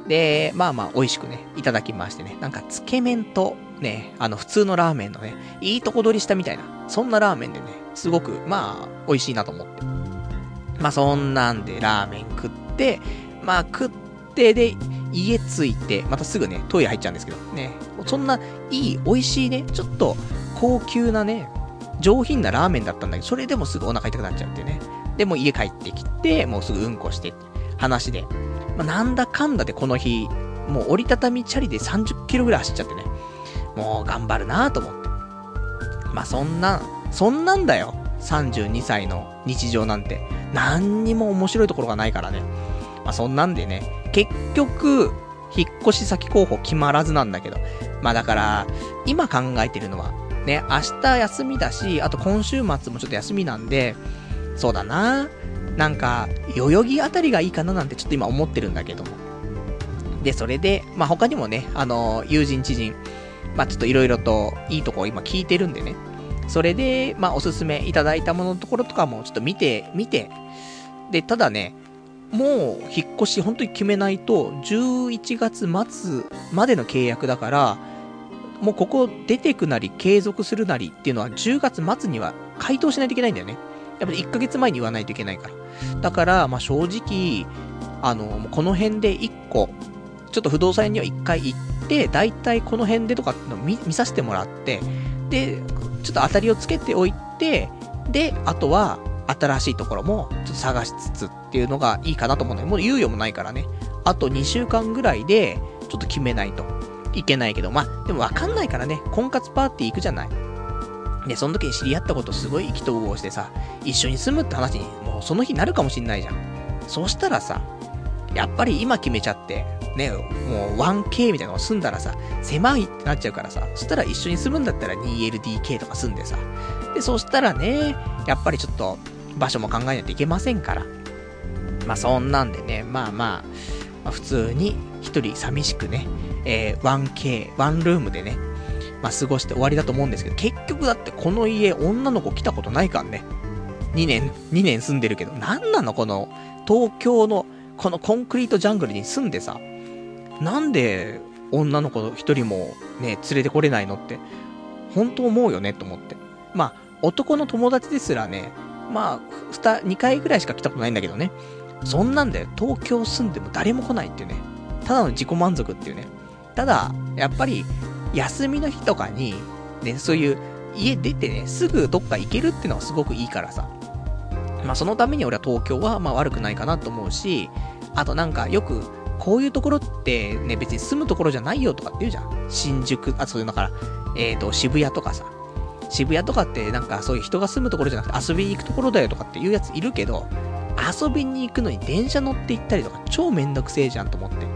で、まあまあ、美味しくね、いただきましてね、なんか、つけ麺と、ね、あの、普通のラーメンのね、いいとこ取りしたみたいな、そんなラーメンでね、すごく、まあ、美味しいなと思って。まあ、そんなんでラーメン食って、まあ、食ってで、家着いて、またすぐね、トイレ入っちゃうんですけど、ね、そんな、いい、美味しいね、ちょっと、高級なね、上品なラーメンだったんだけど、それでもすぐお腹痛くなっちゃうっていうね。で、も家帰ってきて、もうすぐうんこしてって話で。まあ、なんだかんだでこの日、もう折りたたみチャリで30キロぐらい走っちゃってね。もう頑張るなと思って。まあそんな、そんなんだよ。32歳の日常なんて。何にも面白いところがないからね。まあそんなんでね、結局、引っ越し先候補決まらずなんだけど。まあだから、今考えてるのは、ね、明日休みだし、あと今週末もちょっと休みなんで、そうだな。なんか、代々木あたりがいいかななんてちょっと今思ってるんだけども。で、それで、まあ他にもね、あの、友人知人、まあちょっといろいろといいとこを今聞いてるんでね。それで、まあおすすめいただいたもののところとかもちょっと見て、見て。で、ただね、もう引っ越し本当に決めないと、11月末までの契約だから、もうここ出てくなり継続するなりっていうのは10月末には回答しないといけないんだよね。やっぱり1ヶ月前に言わないといけないから。だから、まあ正直、あの、この辺で1個、ちょっと不動産屋には1回行って、だいたいこの辺でとかの見させてもらって、で、ちょっと当たりをつけておいて、で、あとは、新しいところも、ちょっと探しつつっていうのがいいかなと思うので、もう猶予もないからね。あと2週間ぐらいで、ちょっと決めないといけないけど、まあ、でもわかんないからね、婚活パーティー行くじゃない。で、その時に知り合ったことすごい意気投合してさ、一緒に住むって話に、もうその日なるかもしんないじゃん。そしたらさ、やっぱり今決めちゃって、ね、もう 1K みたいなの住んだらさ、狭いってなっちゃうからさ、そしたら一緒に住むんだったら 2LDK とか住んでさ、で、そしたらね、やっぱりちょっと場所も考えないといけませんから。まあそんなんでね、まあまあ、まあ、普通に一人寂しくね、えー、1K、ワンルームでね、まあ過ごして終わりだと思うんですけど、結局だってこの家女の子来たことないからね。2年、2年住んでるけど、なんなのこの、東京のこのコンクリートジャングルに住んでさ、なんで女の子一人もね、連れてこれないのって、本当思うよねと思って。まあ、男の友達ですらね、まあ、二、二回ぐらいしか来たことないんだけどね。そんなんだよ。東京住んでも誰も来ないっていうね。ただの自己満足っていうね。ただ、やっぱり、休みの日とかに、ね、そういう、家出てね、すぐどっか行けるっていうのはすごくいいからさ。まあそのために俺は東京はまあ悪くないかなと思うし、あとなんかよく、こういうところってね、別に住むところじゃないよとかって言うじゃん。新宿、あ、そういうのから、えっ、ー、と、渋谷とかさ。渋谷とかってなんかそういう人が住むところじゃなくて遊びに行くところだよとかっていうやついるけど、遊びに行くのに電車乗って行ったりとか超めんどくせえじゃんと思って。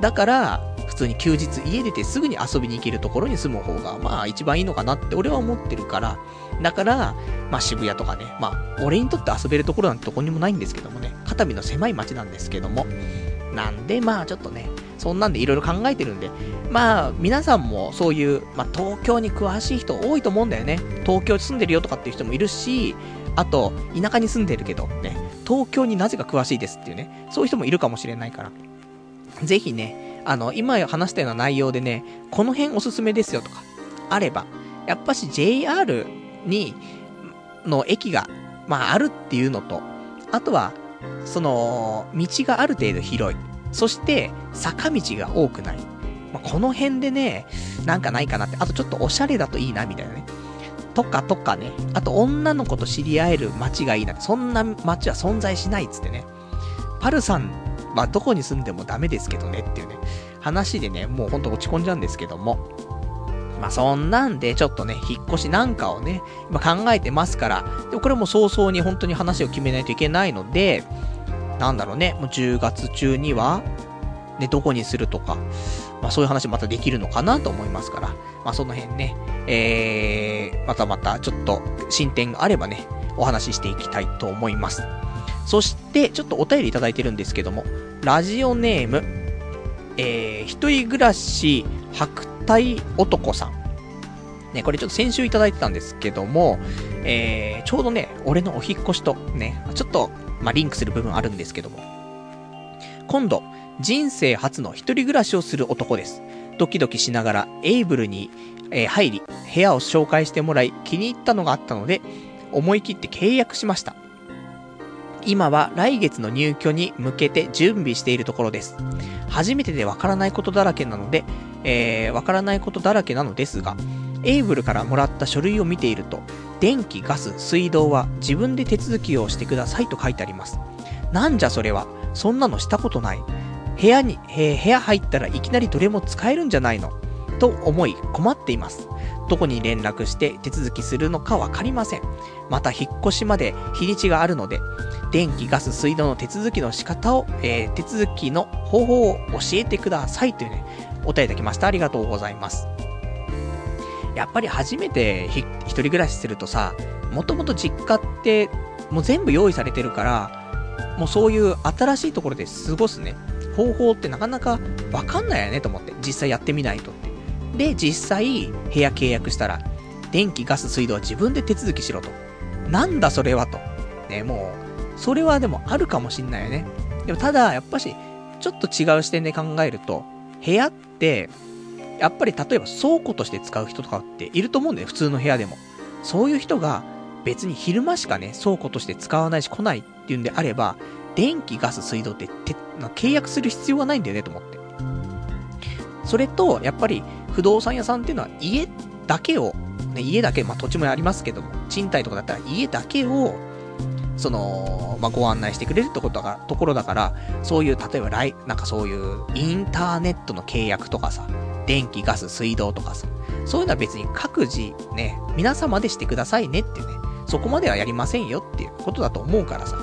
だから、通に休日家出てすぐに遊びに行けるところに住む方がまあ一番いいのかなって俺は思ってるから、だから、まあ渋谷とかね、まあ俺にとって遊べるところなんてどこにもないんですけどもね、肩身の狭い街なんですけども、なんでまあちょっとね、そんなんでいろいろ考えてるんで、まあ、皆さんもそういう、まあ、東京に詳しい人多いと思うんだよね。東京住んでるよとかっていう人もいるし、あと、田舎に住んでるけど、ね、東京になぜか詳しいですっていうね、そういう人もいるかもしれないから。ぜひね、あの、今話したような内容でね、この辺おすすめですよとか、あれば、やっぱし JR に、の駅が、まあ、あるっていうのと、あとは、その、道がある程度広い。そして、坂道が多くない。まあ、この辺でね、なんかないかなって。あとちょっとおしゃれだといいな、みたいなね。とかとかね。あと女の子と知り合える街がいいな。そんな街は存在しないっつってね。パルさんはどこに住んでもダメですけどねっていうね。話でね、もうほんと落ち込んじゃうんですけども。まあそんなんでちょっとね、引っ越しなんかをね、今考えてますから、でもこれも早々に本当に話を決めないといけないので、なんだろうね、もう10月中には、ね、どこにするとか、まあそういう話またできるのかなと思いますから、まあその辺ね、えー、またまたちょっと進展があればね、お話ししていきたいと思います。そして、ちょっとお便りいただいてるんですけども、ラジオネーム、えー、一人暮らし白体男さん。ね、これちょっと先週いただいてたんですけども、えー、ちょうどね、俺のお引越しとね、ちょっと、まあ、リンクする部分あるんですけども、今度、人生初の一人暮らしをする男です。ドキドキしながらエイブルに、えー、入り、部屋を紹介してもらい、気に入ったのがあったので、思い切って契約しました。今は来月の入居に向けて準備しているところです。初めてでわからないことだらけなので、えー、わからないことだらけなのですが、エイブルからもらった書類を見ていると、電気、ガス、水道は自分で手続きをしてくださいと書いてあります。なんじゃそれは。そんなのしたことない。部屋に、えー、部屋入ったらいきなりどれも使えるんじゃないの？と思い困っています。どこに連絡して手続きするのかわかりません。また引っ越しまで日にちがあるので、電気、ガス、水道の手続きの仕方を、えー、手続きの方法を教えてくださいというね、お便りいただきました。ありがとうございます。やっぱり初めて一人暮らしするとさ、もともと実家ってもう全部用意されてるから、もうそういう新しいところで過ごすね、方法ってなかなかわかんないよねと思って、実際やってみないとって。で、実際、部屋契約したら、電気、ガス、水道は自分で手続きしろと。なんだそれはと。ね、もう、それはでもあるかもしんないよね。でもただ、やっぱし、ちょっと違う視点で考えると、部屋って、やっぱり例えば倉庫として使う人とかっていると思うんだよ、普通の部屋でも。そういう人が別に昼間しかね、倉庫として使わないし来ないっていうんであれば、電気、ガス、水道ってて契約する必要はないんだよねと思って。それと、やっぱり不動産屋さんっていうのは家だけを、ね、家だけ、まあ土地もありますけども、賃貸とかだったら家だけを、その、まあ、ご案内してくれるってことが、ところだから、そういう、例えば、ライ、なんかそういうインターネットの契約とかさ、電気、ガス、水道とかさ、そういうのは別に各自ね、皆様でしてくださいねってね、そこまではやりませんよっていうことだと思うからさ。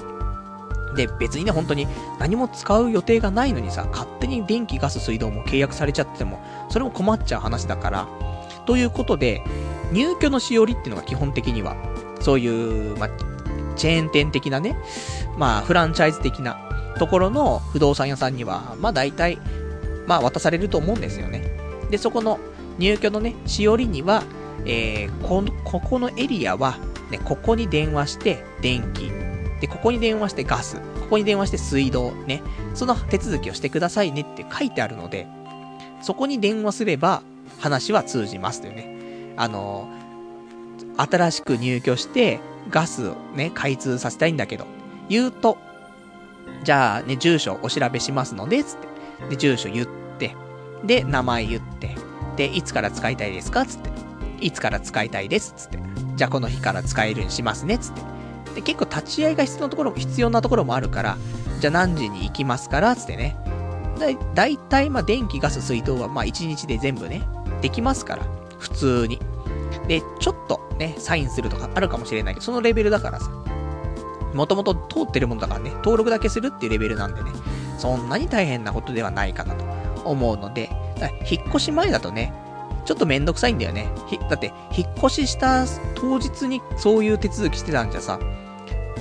で、別にね、本当に何も使う予定がないのにさ、勝手に電気、ガス、水道も契約されちゃっても、それも困っちゃう話だから、ということで、入居のしおりっていうのが基本的には、そういう、まあ、チェーン店的なね、まあ、フランチャイズ的なところの不動産屋さんには、まあ大体、まあ渡されると思うんですよね。で、そこの入居のね、しおりには、えー、こ、ここのエリアは、ね、ここに電話して電気、で、ここに電話してガス、ここに電話して水道、ね、その手続きをしてくださいねって書いてあるので、そこに電話すれば話は通じますというね。あの新しく入居してガスをね、開通させたいんだけど、言うと、じゃあね、住所お調べしますので、つって。で、住所言って、で、名前言って、で、いつから使いたいですか？つって。いつから使いたいです？つって。じゃあこの日から使えるようにしますね？つって。で、結構立ち会いが必要なところも、必要なところもあるから、じゃあ何時に行きますから？つってね。だだいたいまあ電気、ガス、水道はまあ1日で全部ね、できますから。普通に。で、ちょっとね、サインするとかあるかもしれないけど、そのレベルだからさ。もともと通ってるものだからね、登録だけするっていうレベルなんでね、そんなに大変なことではないかなと思うので、引っ越し前だとね、ちょっとめんどくさいんだよね。だって、引っ越しした当日にそういう手続きしてたんじゃさ、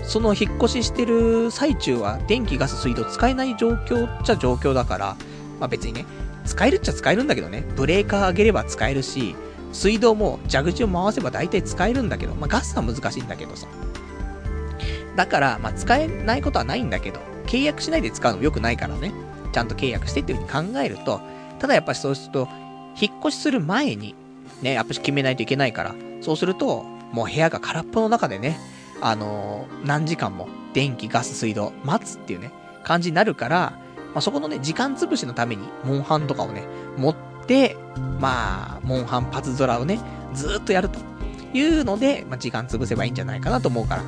その引っ越ししてる最中は電気、ガス、水道使えない状況っちゃ状況だから、まあ別にね、使えるっちゃ使えるんだけどね、ブレーカー上げれば使えるし、水道も蛇口を回せば大体使えるんだけど、まあガスは難しいんだけどさ。だから、まあ使えないことはないんだけど、契約しないで使うのも良くないからね。ちゃんと契約してっていう風に考えると、ただやっぱりそうすると、引っ越しする前に、ね、やっぱり決めないといけないから、そうすると、もう部屋が空っぽの中でね、あのー、何時間も電気、ガス、水道、待つっていうね、感じになるから、まあ、そこのね、時間潰しのために、モンハンとかをね、持って、まあ、モンハンパズドラをね、ずっとやるというので、まあ、時間潰せばいいんじゃないかなと思うから。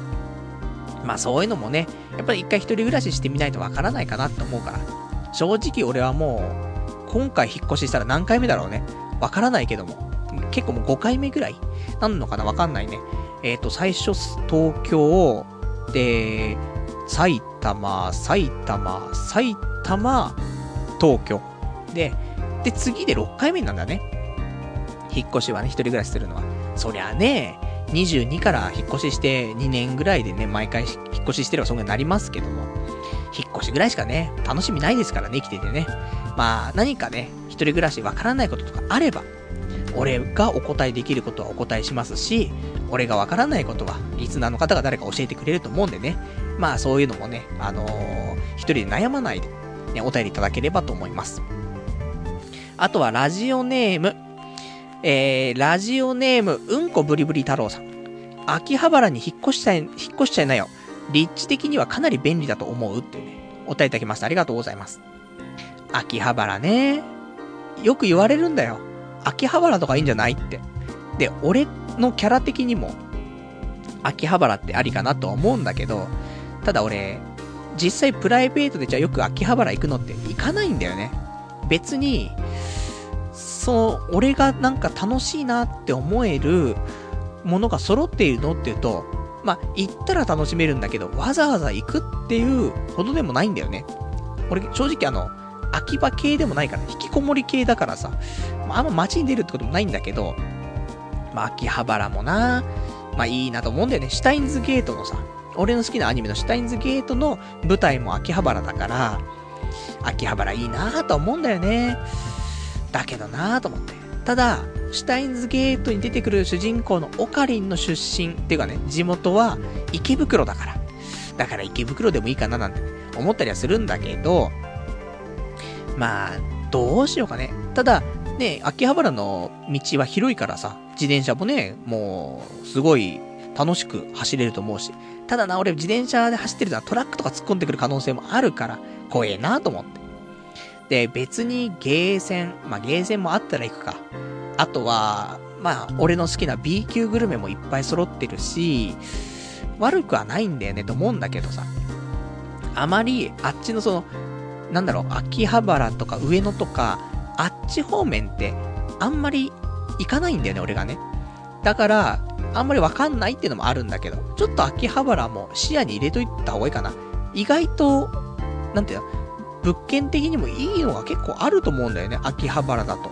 まあ、そういうのもね、やっぱり一回一人暮らししてみないとわからないかなと思うから。正直俺はもう、今回引っ越ししたら何回目だろうね。わからないけども。結構もう5回目ぐらいなんのかな？わかんないね。えっ、ー、と、最初、東京、で、埼玉、埼玉、埼玉、東京。で、で、次で6回目なんだね。引っ越しはね、一人暮らしするのは。そりゃね、22から引っ越しして2年ぐらいでね、毎回引っ越ししてればそんなになりますけども、引っ越しぐらいしかね、楽しみないですからね、生きててね。まあ、何かね、一人暮らしわからないこととかあれば、俺がお答えできることはお答えしますし、俺がわからないことは、リスナーの方が誰か教えてくれると思うんでね。まあそういうのもね、あのー、一人で悩まないで、ね、お便りいただければと思います。あとはラジオネーム、えー、ラジオネーム、うんこブリブリ太郎さん。秋葉原に引っ越しちゃい、引っ越しちゃいなよ。立地的にはかなり便利だと思うってね、お答えいただきました。ありがとうございます。秋葉原ね。よく言われるんだよ。秋葉原とかいいんじゃないって。で、俺のキャラ的にも、秋葉原ってありかなとは思うんだけど、ただ俺、実際プライベートでじゃあよく秋葉原行くのって行かないんだよね。別に、その、俺がなんか楽しいなって思えるものが揃っているのっていうと、まあ、行ったら楽しめるんだけど、わざわざ行くっていうほどでもないんだよね。俺、正直あの、秋葉系でもないから、引きこもり系だからさ、まあ、あんま街に出るってこともないんだけど、まあ、秋葉原もな、まあいいなと思うんだよね。シュタインズゲートのさ、俺の好きなアニメのシュタインズゲートの舞台も秋葉原だから、秋葉原いいなぁと思うんだよね。だけどなぁと思って。ただ、シュタインズゲートに出てくる主人公のオカリンの出身っていうかね、地元は池袋だから。だから池袋でもいいかななんて思ったりはするんだけど、まあ、どうしようかね。ただ、ね、秋葉原の道は広いからさ、自転車もね、もう、すごい楽しく走れると思うし。ただな、俺自転車で走ってるのはトラックとか突っ込んでくる可能性もあるから、怖えなと思って。で、別にゲーセン、まあ、ゲーセンもあったら行くか。あとは、まあ、俺の好きな B 級グルメもいっぱい揃ってるし、悪くはないんだよねと思うんだけどさ。あまり、あっちのその、なんだろう、秋葉原とか上野とか、あっち方面って、あんまり行かないんだよね、俺がね。だから、あんまりわかんないっていうのもあるんだけど、ちょっと秋葉原も視野に入れといた方がいいかな。意外と、なんていうの、物件的にもいいのが結構あると思うんだよね、秋葉原だと。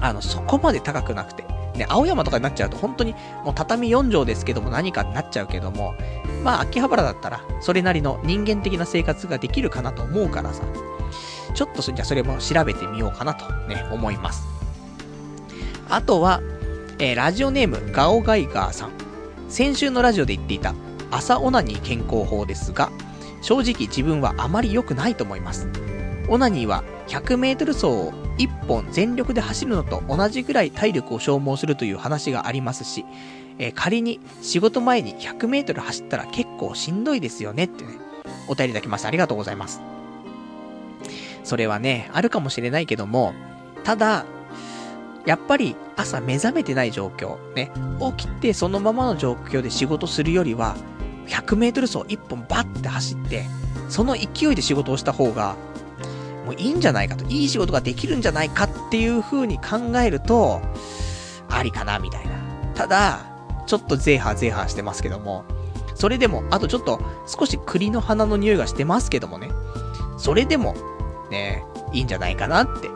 あの、そこまで高くなくて。ね、青山とかになっちゃうと本当にもう畳4畳ですけども何かになっちゃうけども、まあ秋葉原だったらそれなりの人間的な生活ができるかなと思うからさ、ちょっとじゃそれも調べてみようかなとね、思います。あとは、えー、ラジオネームガオガイガーさん。先週のラジオで言っていた朝オナニー健康法ですが、正直自分はあまり良くないと思います。オナニーは100メートル走を1本全力で走るのと同じぐらい体力を消耗するという話がありますし、えー、仮に仕事前に100メートル走ったら結構しんどいですよねってね、お便りいただきましてありがとうございます。それはね、あるかもしれないけども、ただ、やっぱり朝目覚めてない状況、ね、起きてそのままの状況で仕事するよりは、100メートル走1本バッて走って、その勢いで仕事をした方が、もういいんじゃないかと、いい仕事ができるんじゃないかっていう風に考えると、ありかな、みたいな。ただ、ちょっとゼーハーゼーハーしてますけども、それでも、あとちょっと少し栗の花の匂いがしてますけどもね、それでも、ね、いいんじゃないかなって。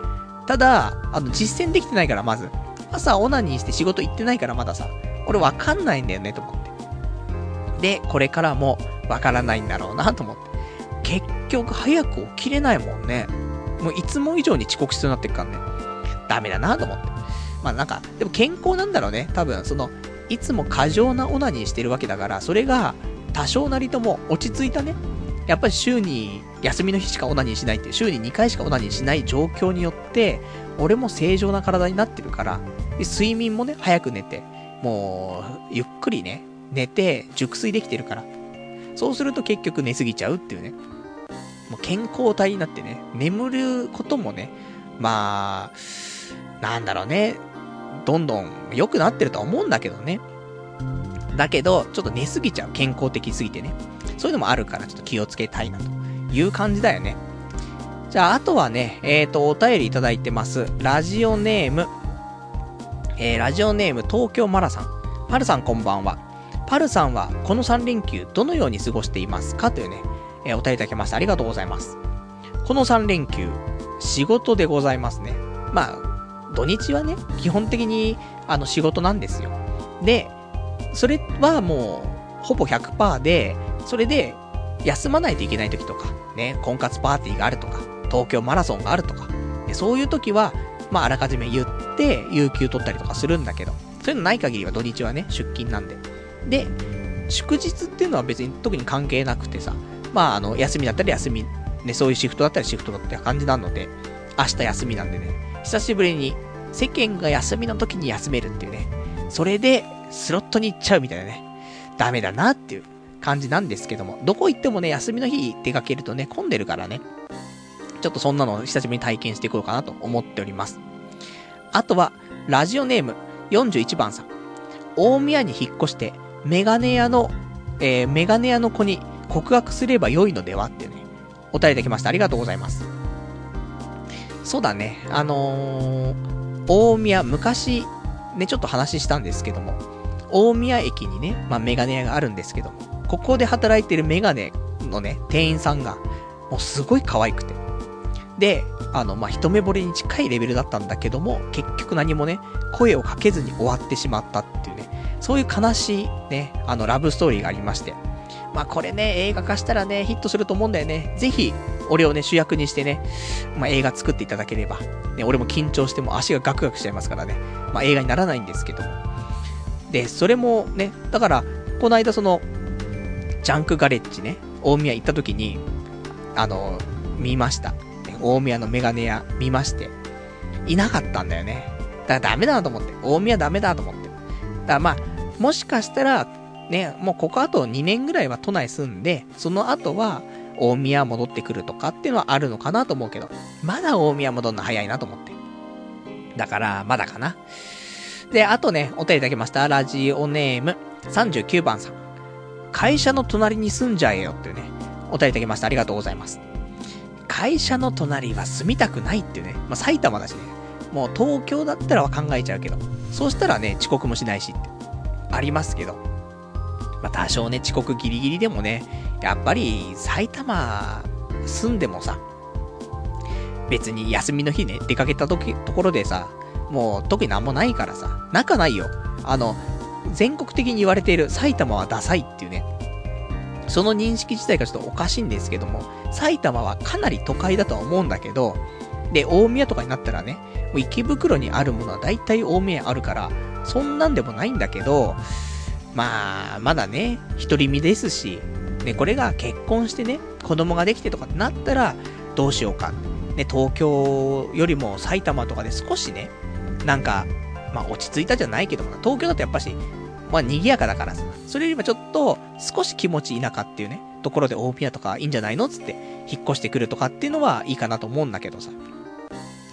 ただ、あの、実践できてないから、まず。朝オナニーして仕事行ってないからまださ、俺わかんないんだよね、と思って。で、これからもわからないんだろうな、と思って。結局早く起きれないもんね。もういつも以上に遅刻しそうになってるからね。ダメだなと思って。まあなんか、でも健康なんだろうね。多分、その、いつも過剰なオナニーしてるわけだから、それが多少なりとも落ち着いたね。やっぱり週に、休みの日しかオナニーしないって、週に2回しかオナニーしない状況によって、俺も正常な体になってるから、睡眠もね、早く寝て、もう、ゆっくりね、寝て、熟睡できてるから。そうすると結局寝すぎちゃうっていうね。もう健康体になってね、眠ることもね、まあ、なんだろうね、どんどん良くなってるとは思うんだけどね。だけど、ちょっと寝すぎちゃう。健康的すぎてね。そういうのもあるから、ちょっと気をつけたいなという感じだよね。じゃあ、あとはね、えっ、ー、と、お便りいただいてます。ラジオネーム、えー、ラジオネーム東京マラさん。パルさんこんばんは。パルさんはこの3連休どのように過ごしていますかというね、えー、お便りいただきましてありがとうございます。この3連休、仕事でございますね。まあ、土日はね、基本的にあの仕事なんですよ。で、それはもう、ほぼ100%で、それで、休まないといけない時とか、ね、婚活パーティーがあるとか、東京マラソンがあるとか、そういう時は、まあ、あらかじめ言って、有給取ったりとかするんだけど、そういうのない限りは土日はね、出勤なんで。で、祝日っていうのは別に特に関係なくてさ、まあ、あの、休みだったら休み、ね、そういうシフトだったらシフトだった感じなので、明日休みなんでね、久しぶりに世間が休みの時に休めるっていうね、それでスロットに行っちゃうみたいなね、ダメだなっていう感じなんですけども、どこ行ってもね、休みの日出かけるとね、混んでるからね、ちょっとそんなのを久しぶりに体験していこうかなと思っております。あとは、ラジオネーム41番さん。大宮に引っ越して、メガネ屋の、えー、メガネ屋の子に告白すれば良いのではってね、お便りいただきました。ありがとうございます。そうだね、あのー、大宮、昔、ね、ちょっと話したんですけども、大宮駅にね、まあ、メガネ屋があるんですけども、ここで働いてるメガネのね、店員さんが、もうすごい可愛くて。で、あの、まあ、一目惚れに近いレベルだったんだけども、結局何もね、声をかけずに終わってしまったっていう、そういう悲しいね、あの、ラブストーリーがありまして。まあ、これね、映画化したらね、ヒットすると思うんだよね。ぜひ、俺をね、主役にしてね、まあ、映画作っていただければ。ね、俺も緊張しても足がガクガクしちゃいますからね。まあ、映画にならないんですけど。で、それもね、だから、この間その、ジャンクガレッジね、大宮行った時に、あの、見ました。大宮のメガネ屋見まして、いなかったんだよね。だからダメだなと思って。大宮ダメだと思って。だからまあ、もしかしたら、ね、もうここあと2年ぐらいは都内住んで、その後は大宮戻ってくるとかっていうのはあるのかなと思うけど、まだ大宮戻るの早いなと思って。だから、まだかな。で、あとね、お便りいただきました。ラジオネーム39番さん。会社の隣に住んじゃえよっていうね、お便りいただきました。ありがとうございます。会社の隣は住みたくないっていうね。まあ、埼玉だしね。もう東京だったらは考えちゃうけど。そうしたらね、遅刻もしないしって。ありますけど。まあ、多少ね、遅刻ギリギリでもね、やっぱり埼玉住んでもさ、別に休みの日ね、出かけた時、ところでさ、もう特になんもないからさ、仲ないよ。あの、全国的に言われている埼玉はダサいっていうね、その認識自体がちょっとおかしいんですけども、埼玉はかなり都会だとは思うんだけど、で、大宮とかになったらね、もう池袋にあるものは大体大宮あるから、そんなんでもないんだけど、まあ、まだね、独り身ですし、ね、これが結婚してね、子供ができてとかってなったら、どうしようか。ね、東京よりも埼玉とかで少しね、なんか、まあ落ち着いたじゃないけど東京だとやっぱし、まあ賑やかだからさ、それよりもちょっと少し気持ち田舎っていうね、ところで大宮とかいいんじゃないのつって引っ越してくるとかっていうのはいいかなと思うんだけどさ。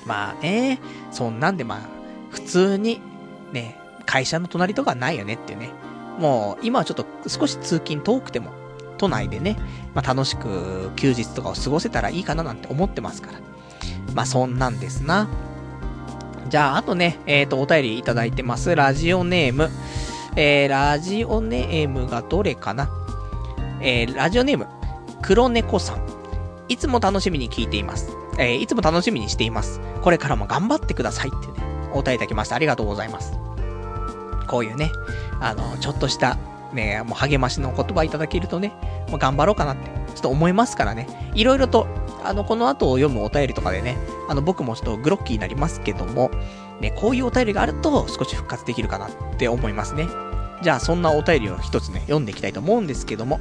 まあね、そんなんでまあ、普通に、ね、会社の隣とかないよねってね。もう、今はちょっと少し通勤遠くても、都内でね、まあ楽しく休日とかを過ごせたらいいかななんて思ってますから。まあそんなんですな。じゃあ、あとね、えっ、ー、と、お便りいただいてます。ラジオネーム。えー、ラジオネームがどれかなえー、ラジオネーム、黒猫さん。いつも楽しみに聞いています。えー、いつも楽しみにしています。これからも頑張ってくださいってね、お答えいただきました。ありがとうございます。こういうね、あの、ちょっとした、ね、もう励ましの言葉いただけるとね、もう頑張ろうかなって、ちょっと思いますからね。いろいろと、あの、この後を読むお便りとかでね、あの、僕もちょっとグロッキーになりますけども、ね、こういうお便りがあると少し復活できるかなって思いますね。じゃあ、そんなお便りを一つね、読んでいきたいと思うんですけども、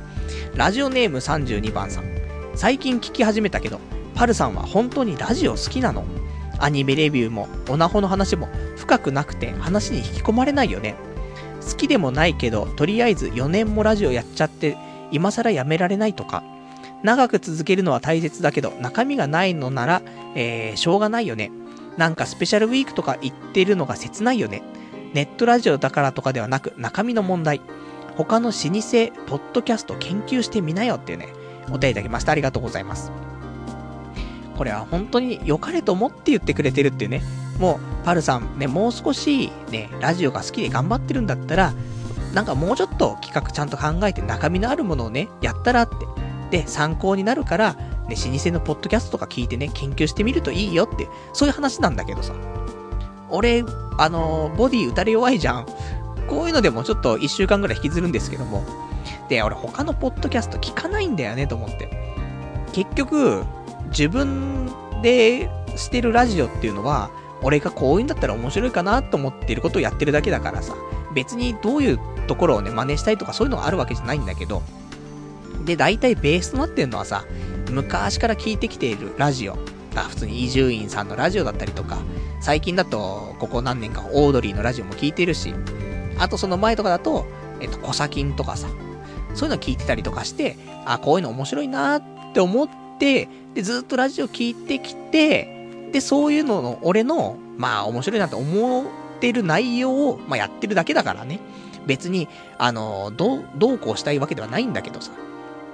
ラジオネーム32番さん。最近聞き始めたけど、パルさんは本当にラジオ好きなの？アニメレビューも、オナホの話も深くなくて話に引き込まれないよね。好きでもないけど、とりあえず4年もラジオやっちゃって、今更やめられないとか、長く続けるのは大切だけど、中身がないのなら、えー、しょうがないよね。なんかスペシャルウィークとか言ってるのが切ないよね。ネットラジオだからとかではなく、中身の問題。他の老舗、ポッドキャスト研究してみなよっていうね、お便りいただきました。ありがとうございます。これは本当に良かれと思って言ってくれてるっていうね。もう、パルさんね、もう少しね、ラジオが好きで頑張ってるんだったら、なんかもうちょっと企画ちゃんと考えて中身のあるものをね、やったらって。で、参考になるから、ね、老舗のポッドキャストとか聞いてね、研究してみるといいよって、そういう話なんだけどさ。俺、あのボディ打たれ弱いじゃん。こういうのでもちょっと1週間ぐらい引きずるんですけども。で、俺他のポッドキャスト聞かないんだよねと思って。結局、自分でしてるラジオっていうのは、俺がこういうんだったら面白いかなと思ってることをやってるだけだからさ、別にどういうところをね、真似したいとかそういうのがあるわけじゃないんだけど、で、大体ベースとなってるのはさ、昔から聞いてきているラジオ。あ普通に伊集院さんのラジオだったりとか、最近だと、ここ何年かオードリーのラジオも聞いてるし、あとその前とかだと、えっと、コサキンとかさ、そういうの聞いてたりとかして、あ、こういうの面白いなって思って、で、ずっとラジオ聞いてきて、で、そういうのの、俺の、まあ、面白いなって思ってる内容を、まあ、やってるだけだからね。別に、あの、どう、どうこうしたいわけではないんだけどさ。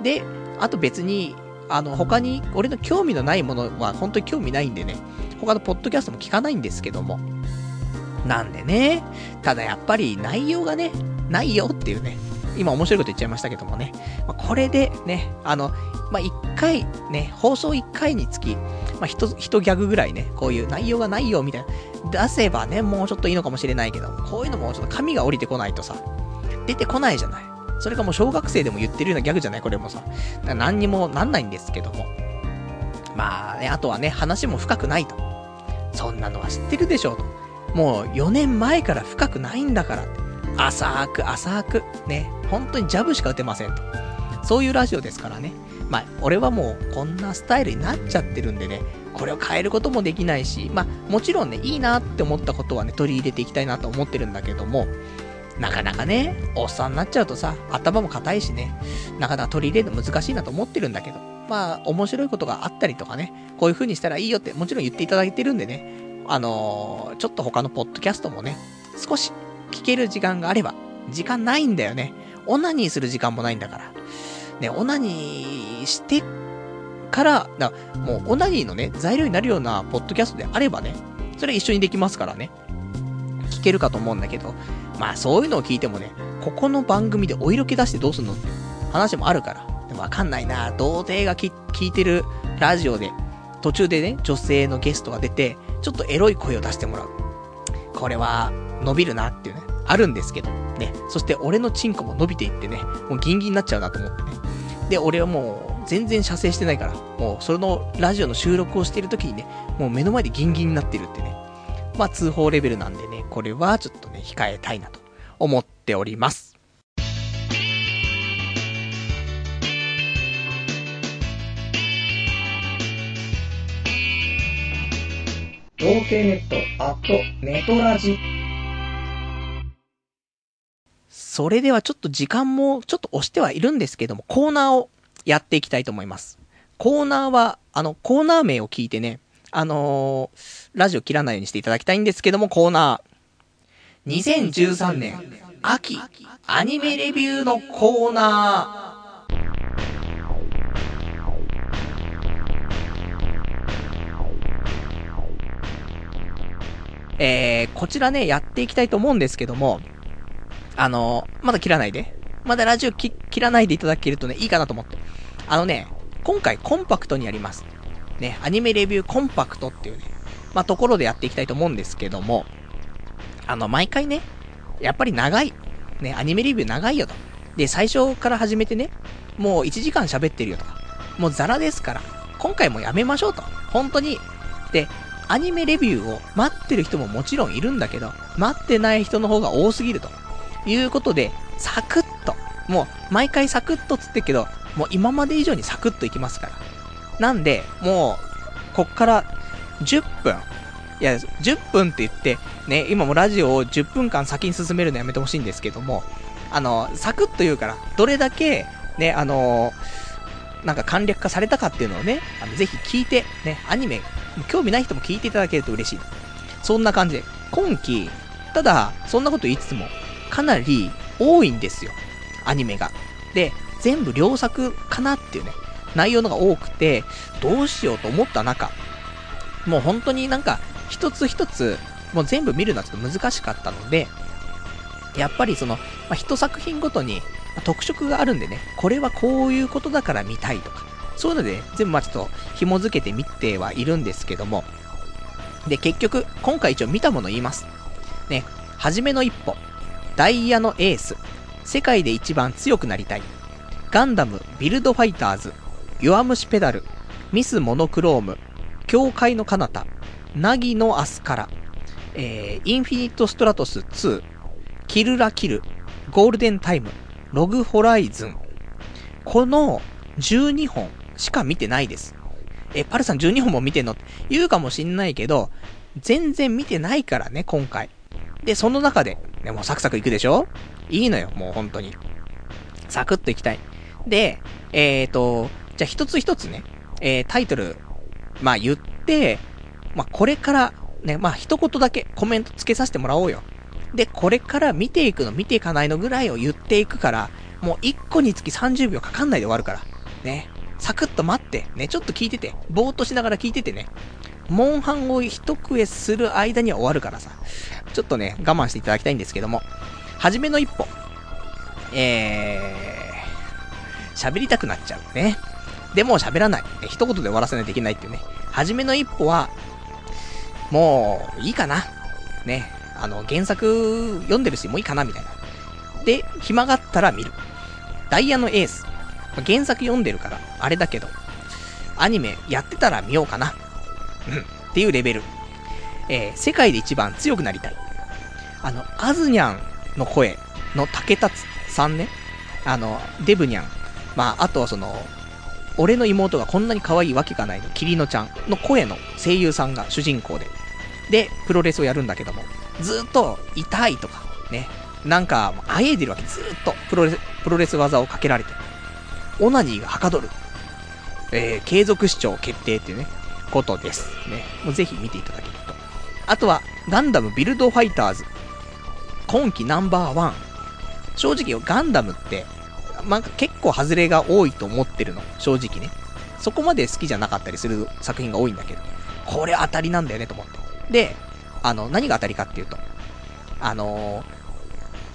で、あと別に、あの、他に、俺の興味のないものは本当に興味ないんでね、他のポッドキャストも聞かないんですけども。なんでね、ただやっぱり内容がね、ないよっていうね、今面白いこと言っちゃいましたけどもね、まあ、これでね、あの、まあ、一回、ね、放送一回につき、まあ、一、一ギャグぐらいね、こういう内容がないよみたいな、出せばね、もうちょっといいのかもしれないけど、こういうのもちょっと紙が降りてこないとさ、出てこないじゃない。それがもう小学生でも言ってるようなギャグじゃない？これもさ。何にもなんないんですけども。まあね、あとはね、話も深くないと。そんなのは知ってるでしょうと。もう4年前から深くないんだからって。浅く浅く、ね、本当にジャブしか打てませんと。そういうラジオですからね。まあ、俺はもうこんなスタイルになっちゃってるんでね、これを変えることもできないし、まあ、もちろんね、いいなって思ったことはね、取り入れていきたいなと思ってるんだけども、なかなかね、おっさんになっちゃうとさ、頭も硬いしね、なかなか取り入れるの難しいなと思ってるんだけど、まあ、面白いことがあったりとかね、こういう風にしたらいいよってもちろん言っていただいてるんでね、あのー、ちょっと他のポッドキャストもね、少し聞ける時間があれば、時間ないんだよね。オナニーする時間もないんだから。ね、オナニーしてから、だもうオナニーのね、材料になるようなポッドキャストであればね、それ一緒にできますからね。聞けるかと思うんだけど、まあそういうのを聞いてもね、ここの番組でお色気出してどうすんのって話もあるから。わかんないな童貞が聞いてるラジオで、途中でね、女性のゲストが出て、ちょっとエロい声を出してもらう。これは、伸びるなっていうね、あるんですけど、ね。そして俺のチンコも伸びていってね、もうギンギンになっちゃうなと思ってね。で、俺はもう、全然射精してないから、もう、そのラジオの収録をしている時にね、もう目の前でギンギンになってるってね。まあ、通報レベルなんでね、これはちょっとね、控えたいなと思っております。童貞ネット、アット、ネトラジ。それではちょっと時間もちょっと押してはいるんですけども、コーナーをやっていきたいと思います。コーナーは、あの、コーナー名を聞いてね、あのー、ラジオ切らないようにしていただきたいんですけども、コーナー。2013年、秋、アニメレビューのコーナー。えー、こちらね、やっていきたいと思うんですけども、あの、まだ切らないで。まだラジオ切らないでいただけるとね、いいかなと思って。あのね、今回コンパクトにやります。ね、アニメレビューコンパクトっていうね、まあ、ところでやっていきたいと思うんですけども、あの、毎回ね、やっぱり長い。ね、アニメレビュー長いよと。で、最初から始めてね、もう1時間喋ってるよとか、もうザラですから、今回もやめましょうと。本当に。で、アニメレビューを待ってる人ももちろんいるんだけど、待ってない人の方が多すぎると。いうことで、サクッと。もう、毎回サクッとつってけど、もう今まで以上にサクッといきますから。なんで、もう、こっから10分。いや、10分って言って、ね、今もラジオを10分間先に進めるのやめてほしいんですけども、あの、サクッと言うから、どれだけ、ね、あのなんか簡略化されたかっていうのをね、あのぜひ聞いて、ね、アニメ、興味ない人も聞いていただけると嬉しい。そんな感じで、今期、ただ、そんなこと言いつつも、かなり多いんですよ。アニメが。で、全部良作かなっていうね、内容のが多くて、どうしようと思った中、もう本当になんか、一つ一つ、もう全部見るのはちょっと難しかったので、やっぱりその、まあ、一作品ごとに、特色があるんでね、これはこういうことだから見たいとか、そういうので、ね、全部まあちょっと紐付けて見てはいるんですけども、で、結局、今回一応見たもの言います。ね、はじめの一歩、ダイヤのエース、世界で一番強くなりたい、ガンダムビルドファイターズ、弱虫ペダル、ミスモノクローム、教会の彼方、ナギのアスカラ、えー、インフィニットストラトス2、キルラキル、ゴールデンタイム、ログホライズン。この12本しか見てないです。え、パルさん12本も見てんの？って言うかもしんないけど、全然見てないからね、今回。で、その中で、ね、もうサクサクいくでしょ？いいのよ、もう本当に。サクッといきたい。で、えーと、じゃあ一つ一つね、えー、タイトル、まあ言って、まあこれから、ね、まあ一言だけコメントつけさせてもらおうよ。で、これから見ていくの、見ていかないのぐらいを言っていくから、もう一個につき30秒かかんないで終わるから。ね。サクッと待って、ね、ちょっと聞いてて、ぼーっとしながら聞いててね。モンハンを一食えする間には終わるからさ。ちょっとね、我慢していただきたいんですけども。はじめの一歩。えー、喋りたくなっちゃうね。でも喋らない。一言で終わらせないといけないっていうね。はじめの一歩は、もう、いいかな。ね。あの、原作読んでるし、もういいかな、みたいな。で、暇があったら見る。ダイヤのエース。原作読んでるから、あれだけど、アニメやってたら見ようかな。うん。っていうレベル。えー、世界で一番強くなりたい。あの、アズニャンの声の竹達さんね。あの、デブニャン。まあ、あとはその、俺の妹がこんなに可愛いわけがないの、キリノちゃんの声の声優さんが主人公で。で、プロレスをやるんだけども、ずっと痛いとか、ね。なんか、あえいでるわけ。ずっとプロレス、プロレス技をかけられて。オナニーがはかどる。えー、継続視聴決定っていうね、ことです。ね。もうぜひ見ていただけると。あとは、ガンダムビルドファイターズ。今季ナンバーワン。正直よガンダムって、まあ、結構外れが多いと思ってるの。正直ね。そこまで好きじゃなかったりする作品が多いんだけど。これ当たりなんだよねと思って。で、あの、何が当たりかっていうと、あのー、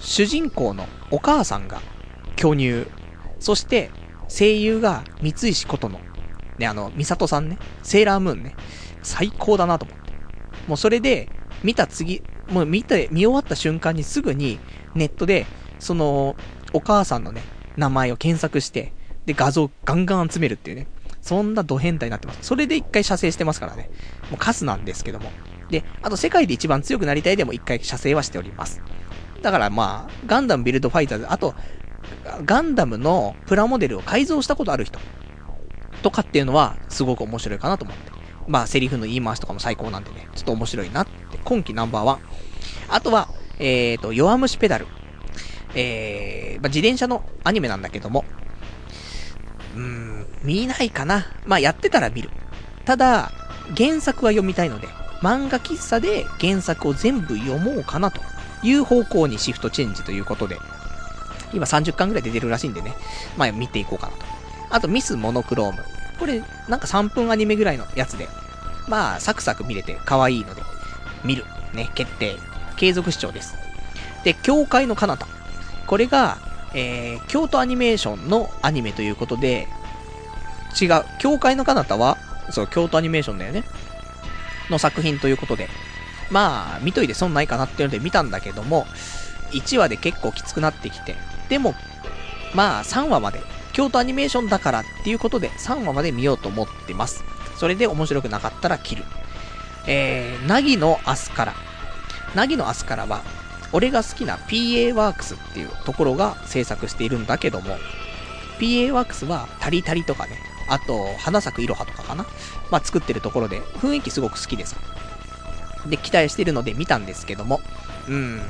主人公のお母さんが巨乳、そして声優が三石琴の、ね、あの、ミサトさんね、セーラームーンね、最高だなと思って。もうそれで、見た次、もう見て、見終わった瞬間にすぐにネットで、その、お母さんのね、名前を検索して、で、画像ガンガン集めるっていうね。そんなド変態になってます。それで一回射精してますからね。もうカスなんですけども。で、あと世界で一番強くなりたいでも一回射精はしております。だからまあ、ガンダムビルドファイターズ、あと、ガンダムのプラモデルを改造したことある人とかっていうのはすごく面白いかなと思って。まあ、セリフの言い回しとかも最高なんでね、ちょっと面白いなって。今季ナンバーワン。あとは、えーと、弱虫ペダル。えー、まあ、自転車のアニメなんだけども、うーん、見ないかな。まあ、やってたら見る。ただ、原作は読みたいので、漫画喫茶で原作を全部読もうかなという方向にシフトチェンジということで、今30巻ぐらい出てるらしいんでね、まあ見ていこうかなと。あとミスモノクローム。これ、なんか3分アニメぐらいのやつで、まあサクサク見れて可愛いので、見る。ね、決定。継続視聴です。で、教会の彼方。これが、えー、京都アニメーションのアニメということで、違う。教会の彼方は、そう、京都アニメーションだよね。の作品ということで、まあ、見といて損ないかなっていうので見たんだけども、1話で結構きつくなってきて、でも、まあ、3話まで京都アニメーションだからっていうことで3話まで見ようと思ってます。それで面白くなかったら切る。えー、なぎの明日から。なぎの明日からは、俺が好きな PA ワークスっていうところが制作しているんだけども、PA ワークスはタリタリとかね、あと、花咲くいろはとかかなまあ、作ってるところで、雰囲気すごく好きでさ。で、期待してるので見たんですけども、うーん、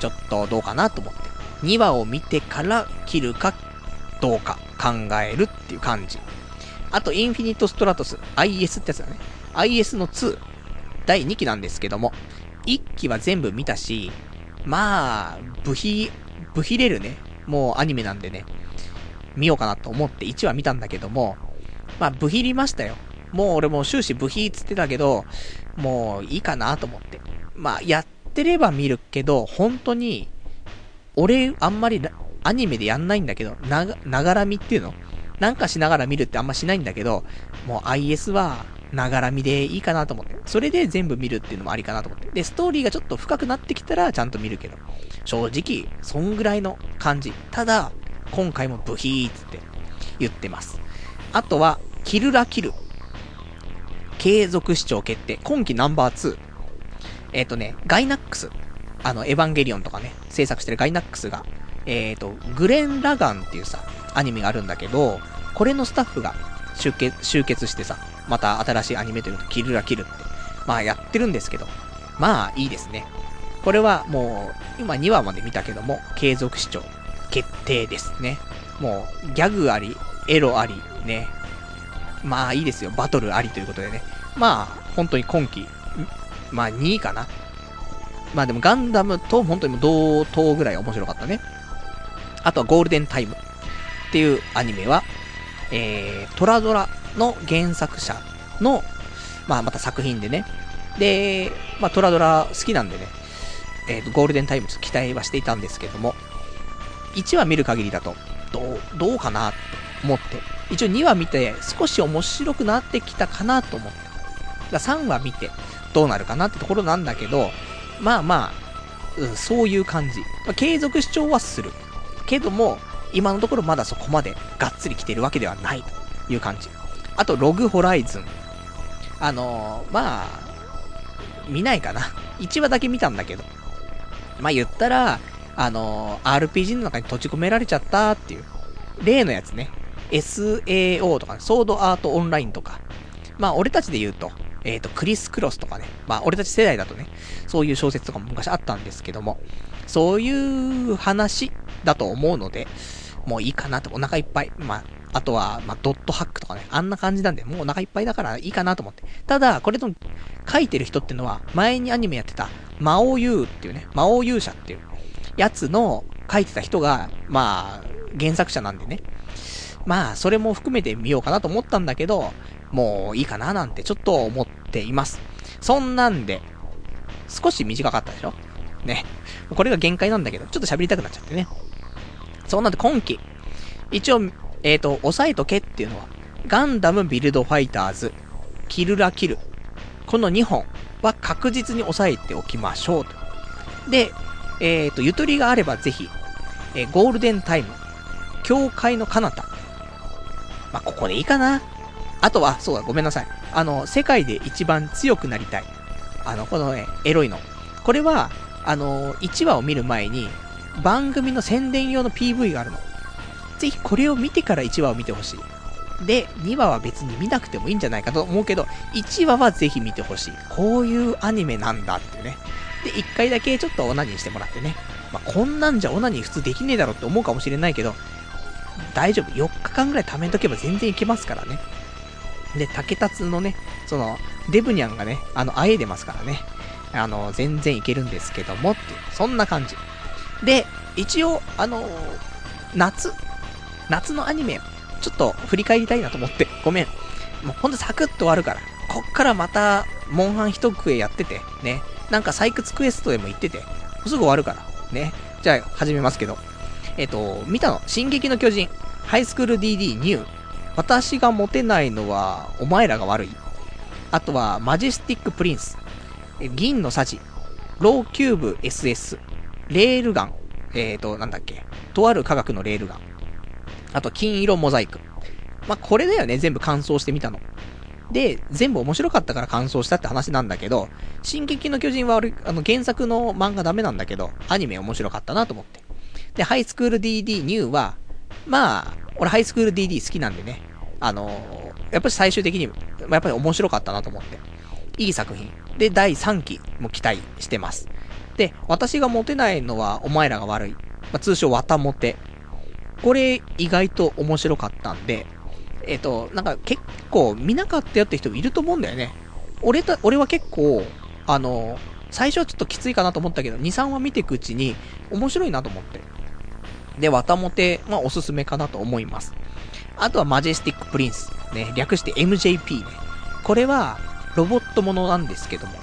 ちょっとどうかなと思って。2話を見てから切るかどうか考えるっていう感じ。あと、インフィニットストラトス、IS ってやつだね。IS の2、第2期なんですけども、1期は全部見たし、まあ、部費、部費れるね、もうアニメなんでね、見ようかなと思って1話見たんだけども、まあ、部費りましたよ。もう俺も終始部費つってたけど、もういいかなと思って。まあ、やってれば見るけど、本当に、俺、あんまりアニメでやんないんだけど、な、ながら見っていうの？なんかしながら見るってあんましないんだけど、もう IS は、ながら見でいいかなと思って。それで全部見るっていうのもありかなと思って。で、ストーリーがちょっと深くなってきたらちゃんと見るけど。正直、そんぐらいの感じ。ただ、今回もブヒーって言ってます。あとは、キルラキル。継続視聴決定。今季ナンバー2。えっ、ー、とね、ガイナックス。あの、エヴァンゲリオンとかね、制作してるガイナックスが、えっ、ー、と、グレン・ラガンっていうさ、アニメがあるんだけど、これのスタッフが集結、集結してさ、また新しいアニメというと、キルラキルって、まあやってるんですけど、まあいいですね。これはもう、今2話まで見たけども、継続視聴、決定ですね。もう、ギャグあり、エロあり、ね。まあいいですよ。バトルありということでね。まあ、本当に今季、まあ2位かな。まあでもガンダムと本当に同等ぐらい面白かったね。あとはゴールデンタイムっていうアニメは、えー、トラドラの原作者の、まあまた作品でね。で、まあトラドラ好きなんでね、えっ、ー、と、ゴールデンタイム期待はしていたんですけども、1話見る限りだと、どう、どうかなって思って、一応2話見て少し面白くなってきたかなと思って。だ3話見てどうなるかなってところなんだけど、まあまあ、うん、そういう感じ。まあ、継続視聴はする。けども、今のところまだそこまでがっつり来てるわけではないという感じ。あと、ログホライズン。あのー、まあ、見ないかな。1話だけ見たんだけど。まあ言ったら、あのー、RPG の中に閉じ込められちゃったっていう。例のやつね。SAO とか、ね、ソードアートオンラインとか。まあ俺たちで言うと、えっ、ー、と、クリス・クロスとかね。まあ俺たち世代だとね、そういう小説とかも昔あったんですけども、そういう話だと思うので、もういいかなと、お腹いっぱい。まあ、あとは、まあ、ドットハックとかね、あんな感じなんで、もうお腹いっぱいだからいいかなと思って。ただ、これの書いてる人ってのは、前にアニメやってた、魔王優っていうね、魔王勇者っていうやつの書いてた人が、まあ、原作者なんでね。まあ、それも含めてみようかなと思ったんだけど、もういいかななんてちょっと思っています。そんなんで、少し短かったでしょ？ね。これが限界なんだけど、ちょっと喋りたくなっちゃってね。そんなんで今季、一応、えっ、ー、と、押さえとけっていうのは、ガンダムビルドファイターズ、キルラキル。この2本は確実に押さえておきましょうと。で、えっ、ー、と、ゆとりがあればぜひ、えー、ゴールデンタイム、教会の彼方。まあ、ここでいいかな。あとは、そうだ、ごめんなさい。あの、世界で一番強くなりたい。あの、このね、エロいの。これは、あの、1話を見る前に、番組の宣伝用の PV があるの。ぜひこれを見てから1話を見てほしい。で、2話は別に見なくてもいいんじゃないかと思うけど、1話はぜひ見てほしい。こういうアニメなんだってね。で、1回だけちょっとオナニーしてもらってね。まあ、こんなんじゃオナニー普通できねえだろって思うかもしれないけど、大丈夫。4日間ぐらい貯めとけば全然いけますからね。で、竹達のね、その、デブニャンがね、あの、あえいでますからね。あの、全然いけるんですけども、っていう、そんな感じ。で、一応、あの夏、夏のアニメ、ちょっと振り返りたいなと思って、ごめん。もうほんとサクッと終わるから。こっからまた、モンハン一食えやってて、ね。なんか採掘クエストでも行ってて、すぐ終わるから。ね。じゃあ、始めますけど。えっ、と、見たの？進撃の巨人。ハイスクール DD ニュー。私がモテないのは、お前らが悪い。あとは、マジェスティックプリンス。銀の匙。ローキューブ SS。レールガン。えっ、ー、と、なんだっけ。とある科学のレールガン。あと、金色モザイク。まあ、これだよね、全部完走してみたの。で、全部面白かったから完走したって話なんだけど、進撃の巨人は俺、あの、原作の漫画ダメなんだけど、アニメ面白かったなと思って。で、ハイスクール DD ニューは、まあ、俺ハイスクール DD 好きなんでね、あのー、やっぱり最終的に、やっぱり面白かったなと思って。いい作品。で、第3期も期待してます。で、私がモテないのはお前らが悪い。まあ、通称、わたモテ。これ、意外と面白かったんで、えっ、ー、と、なんか結構見なかったよって人いると思うんだよね。俺た、俺は結構、あの、最初はちょっときついかなと思ったけど、2、3話見ていくうちに面白いなと思って。で、わたもてはおすすめかなと思います。あとはマジェスティックプリンス。ね、略して MJP ね。これは、ロボットものなんですけども。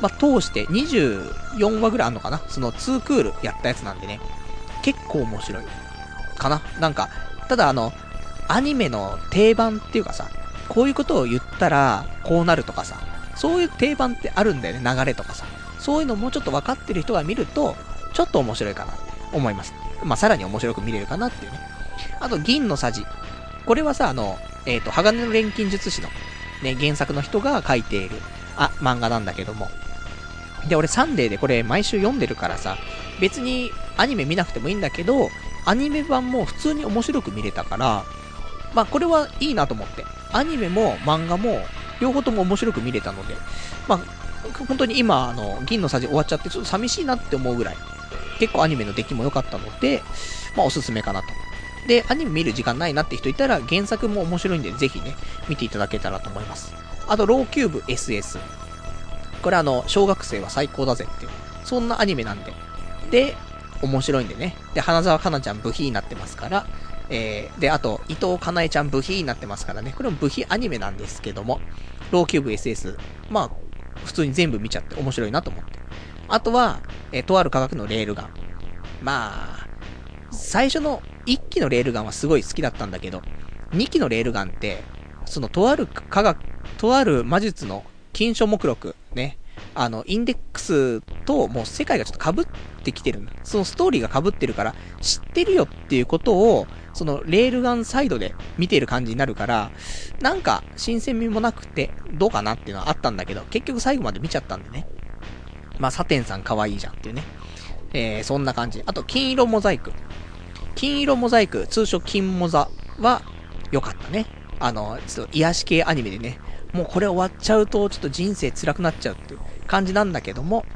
まあ、通して24話ぐらいあるのかな？その2クールやったやつなんでね。結構面白い。かななんか、ただあの、アニメの定番っていうかさ、こういうことを言ったら、こうなるとかさ、そういう定番ってあるんだよね、流れとかさ。そういうのもうちょっと分かってる人が見ると、ちょっと面白いかなって思います。まあ、さらに面白く見れるかなっていうね。あと、銀のさじ。これはさ、あの、えっ、ー、と、鋼の錬金術師の、ね、原作の人が書いている、あ、漫画なんだけども。で、俺サンデーでこれ毎週読んでるからさ、別にアニメ見なくてもいいんだけど、アニメ版も普通に面白く見れたから、まあこれはいいなと思って。アニメも漫画も両方とも面白く見れたので、まあ本当に今、あの、銀のさじ終わっちゃってちょっと寂しいなって思うぐらい、結構アニメの出来も良かったので、まあおすすめかなと。で、アニメ見る時間ないなって人いたら原作も面白いんでぜひね、見ていただけたらと思います。あと、ローキューブ SS。これあの、小学生は最高だぜっていう、そんなアニメなんで。で、面白いんでね。で、花沢香菜ちゃん部品になってますから、えー、で、あと、伊藤かなえちゃん部品になってますからね。これも部品アニメなんですけども、ローキューブ SS。まあ、普通に全部見ちゃって面白いなと思って。あとは、えー、とある科学のレールガン。まあ、最初の1機のレールガンはすごい好きだったんだけど、2機のレールガンって、そのとある科学、とある魔術の金書目録、ね、あの、インデックスともう世界がちょっと被ってきてるそのストーリーが被ってるから、知ってるよっていうことを、そのレールガンサイドで見てる感じになるから、なんか新鮮味もなくて、どうかなっていうのはあったんだけど、結局最後まで見ちゃったんでね。まあ、サテンさん可愛いじゃんっていうね。えー、そんな感じ。あと、金色モザイク。金色モザイク、通称金モザは良かったね。あの、ちょっと癒し系アニメでね、もうこれ終わっちゃうとちょっと人生辛くなっちゃうっていう感じなんだけども、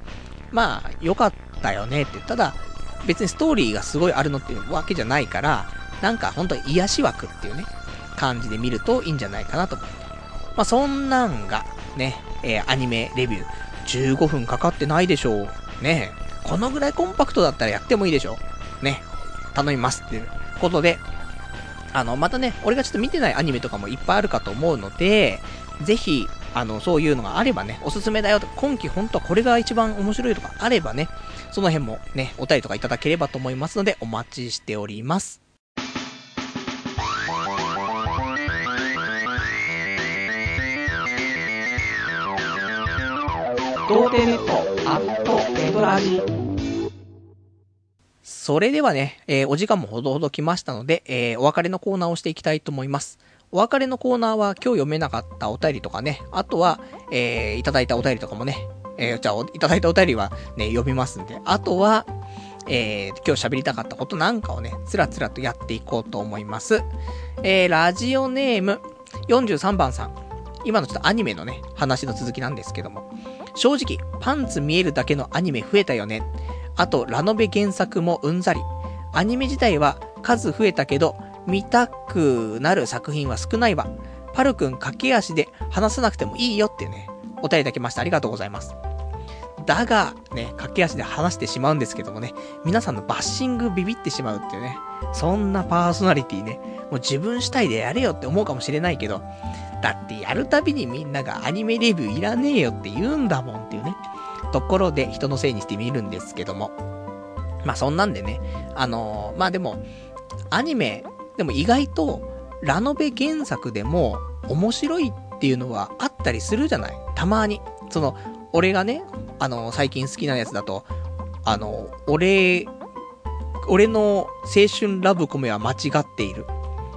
まあ、良かったよねって。ただ、別にストーリーがすごいあるのっていうわけじゃないから、なんか本当に癒し枠っていうね、感じで見るといいんじゃないかなと思って。まあ、そんなんが、ね、えー、アニメレビュー、15分かかってないでしょう。ねこのぐらいコンパクトだったらやってもいいでしょ。ね、頼みますっていうことで、あの、またね、俺がちょっと見てないアニメとかもいっぱいあるかと思うので、ぜひ、あの、そういうのがあればね、おすすめだよとか、今季本当はこれが一番面白いとかあればね、その辺もね、お便りとかいただければと思いますので、お待ちしております。童貞ネットアットエドラジそれではね、えー、お時間もほどほど来ましたので、えー、お別れのコーナーをしていきたいと思います。お別れのコーナーは今日読めなかったお便りとかね、あとは、えー、いただいたお便りとかもね、えー、じゃあ、いただいたお便りはね、読みますんで、あとは、えー、今日喋りたかったことなんかをね、つらつらとやっていこうと思います。えー、ラジオネーム、43番さん。今のちょっとアニメのね、話の続きなんですけども。正直、パンツ見えるだけのアニメ増えたよね。あと、ラノベ原作もうんざり。アニメ自体は数増えたけど、見たくなる作品は少ないわ。パルくん駆け足で話さなくてもいいよってね、お便りいただきました。ありがとうございます。だが、ね、駆け足で話してしまうんですけどもね、皆さんのバッシングビビってしまうっていうね、そんなパーソナリティね、もう自分主体でやれよって思うかもしれないけど、だってやるたびにみんながアニメレビューいらねえよって言うんだもんっていうね、ところで人のせいにしてみるんですけども。まあそんなんでね、あのー、まあでも、アニメ、でも意外と、ラノベ原作でも面白いっていうのはあったりするじゃないたまに。その、俺がね、あのー、最近好きなやつだと、あのー、俺俺の青春ラブコメは間違っている。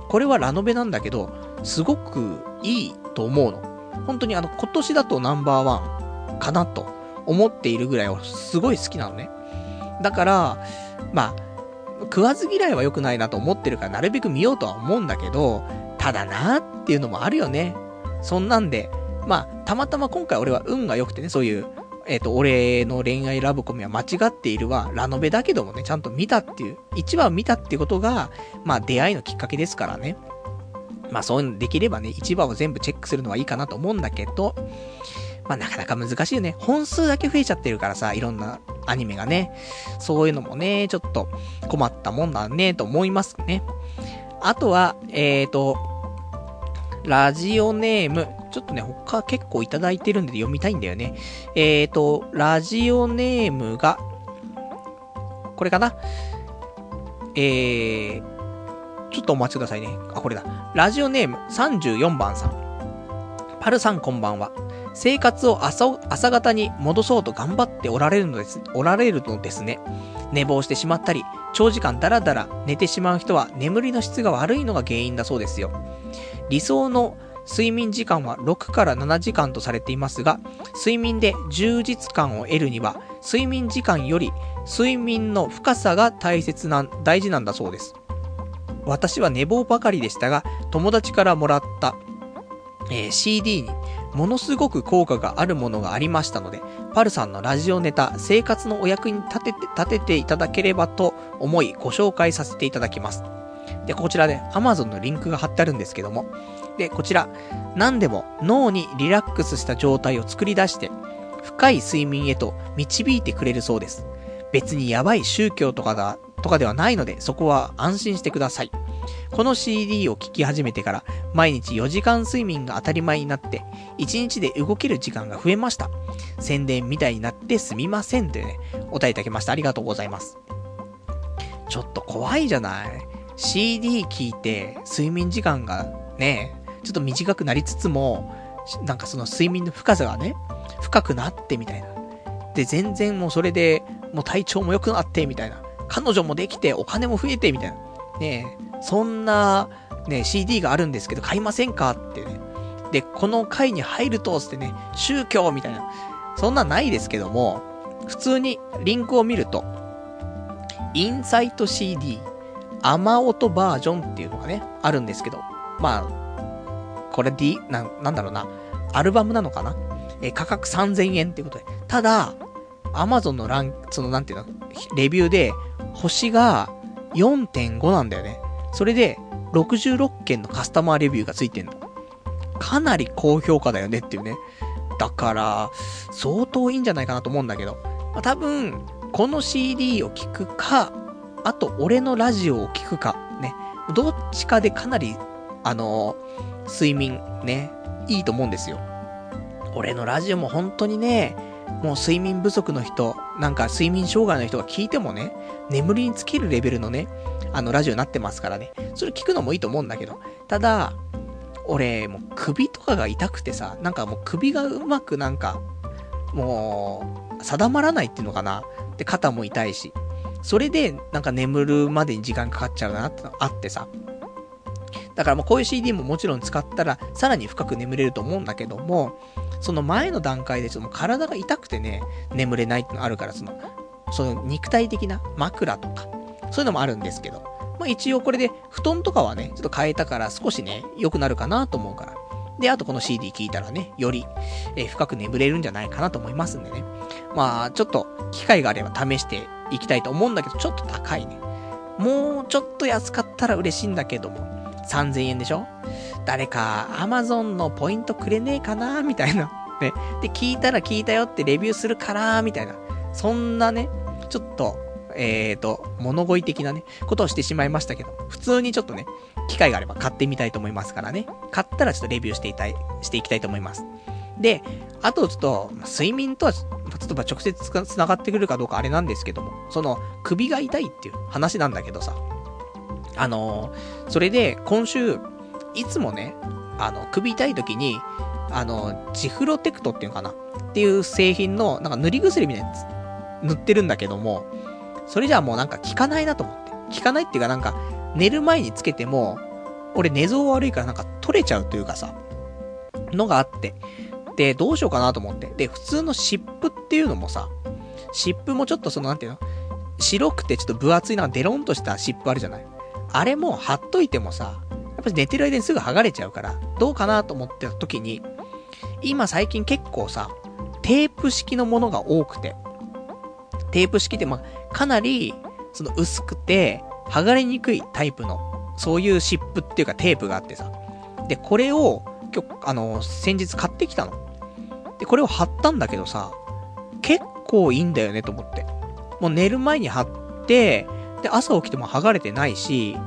これはラノベなんだけど、すごくいいと思うの。本当にあの、今年だとナンバーワンかなと思っているぐらいはすごい好きなのね。だから、まあ、食わず嫌いは良くないなと思ってるから、なるべく見ようとは思うんだけど、ただなっていうのもあるよね。そんなんで、まあ、たまたま今回俺は運が良くてね、そういう、えっ、ー、と、俺の恋愛ラブコメは間違っているは、ラノベだけどもね、ちゃんと見たっていう、1話見たっていうことが、まあ、出会いのきっかけですからね。まあ、そういうのできればね、1話を全部チェックするのはいいかなと思うんだけど、まあ、なかなか難しいよね。本数だけ増えちゃってるからさ、いろんなアニメがね。そういうのもね、ちょっと困ったもんだね、と思いますね。あとは、えーと、ラジオネーム、ちょっとね、他結構いただいてるんで読みたいんだよね。えーと、ラジオネームが、これかな？えー、ちょっとお待ちくださいね。あ、これだ。ラジオネーム34番さん。パルさんこんばんは。生活を朝、朝方に戻そうと頑張っておられるのです、おられるのですね。寝坊してしまったり、長時間ダラダラ寝てしまう人は眠りの質が悪いのが原因だそうですよ。理想の睡眠時間は6から7時間とされていますが、睡眠で充実感を得るには、睡眠時間より睡眠の深さが大切な、大事なんだそうです。私は寝坊ばかりでしたが、友達からもらった、えー、CD にものすごく効果があるものがありましたので、パルさんのラジオネタ、生活のお役に立てて、立てていただければと思いご紹介させていただきます。で、こちらで Amazon のリンクが貼ってあるんですけども、で、こちら、何でも脳にリラックスした状態を作り出して、深い睡眠へと導いてくれるそうです。別にやばい宗教とかだ、とかではないので、そこは安心してください。この CD を聴き始めてから、毎日4時間睡眠が当たり前になって、1日で動ける時間が増えました。宣伝みたいになってすみませんというね、お答えいただきました。ありがとうございます。ちょっと怖いじゃない ?CD 聴いて、睡眠時間がね、ちょっと短くなりつつも、なんかその睡眠の深さがね、深くなってみたいな。で、全然もうそれで、もう体調も良くなってみたいな。彼女もできて、お金も増えてみたいな。ねそんな、ね、CD があるんですけど買いませんかってね。で、この会に入ると、つってね、宗教みたいな。そんなないですけども、普通にリンクを見ると、インサイト CD、雨音バージョンっていうのがね、あるんですけど、まあ、これ D、な、なんだろうな、アルバムなのかな？え価格3000円っていうことで。ただ、アマゾンのラン、そのなんていうの、レビューで、星が4.5なんだよね。それで、66件のカスタマーレビューがついてんの。かなり高評価だよねっていうね。だから、相当いいんじゃないかなと思うんだけど。まあ、多分、この CD を聴くか、あと、俺のラジオを聴くか、ね。どっちかでかなり、あのー、睡眠、ね、いいと思うんですよ。俺のラジオも本当にね、もう睡眠不足の人、なんか睡眠障害の人が聞いてもね、眠りにつけるレベルのね、あのラジオになってますからね。それ聞くのもいいと思うんだけど。ただ、俺、もう首とかが痛くてさ、なんかもう首がうまくなんか、もう、定まらないっていうのかな。で、肩も痛いし。それで、なんか眠るまでに時間かかっちゃうなってのあってさ。だからもうこういう CD ももちろん使ったら、さらに深く眠れると思うんだけども、その前の段階でちょっと体が痛くてね、眠れないってのあるから、その、その肉体的な枕とか、そういうのもあるんですけど、まあ一応これで布団とかはね、ちょっと変えたから少しね、良くなるかなと思うから。で、あとこの CD 聞いたらね、より、えー、深く眠れるんじゃないかなと思いますんでね。まあ、ちょっと、機会があれば試していきたいと思うんだけど、ちょっと高いね。もうちょっと安かったら嬉しいんだけども、3000円でしょ？誰か Amazon のポイントくれねえかなみたいな。ね。で、聞いたら聞いたよってレビューするからみたいな。そんなね、ちょっと、えーと、物乞い的なね、ことをしてしまいましたけど、普通にちょっとね、機会があれば買ってみたいと思いますからね。買ったらちょっとレビューしていたい、していきたいと思います。で、あとちょっと、睡眠とは、例えば直接つながってくるかどうかあれなんですけども、その、首が痛いっていう話なんだけどさ、あのー、それで、今週、いつもね、あの、首痛い時に、あの、ジフロテクトっていうのかな？っていう製品の、なんか塗り薬みたいな、塗ってるんだけども、それじゃあもうなんか効かないなと思って。効かないっていうかなんか、寝る前につけても、俺寝相悪いからなんか取れちゃうというかさ、のがあって。で、どうしようかなと思って。で、普通の湿布っていうのもさ、湿布もちょっとそのなんていうの？白くてちょっと分厚いな、デロンとした湿布あるじゃない？あれも貼っといてもさ、ぱり寝てる間にすぐ剥がれちゃうから、どうかなと思ってた時に、今最近結構さ、テープ式のものが多くて、テープ式ってま、かなり、その薄くて、剥がれにくいタイプの、そういう湿布っていうかテープがあってさ。で、これを、今日、あの、先日買ってきたの。で、これを貼ったんだけどさ、結構いいんだよねと思って。もう寝る前に貼って、で、朝起きても剥がれてないし、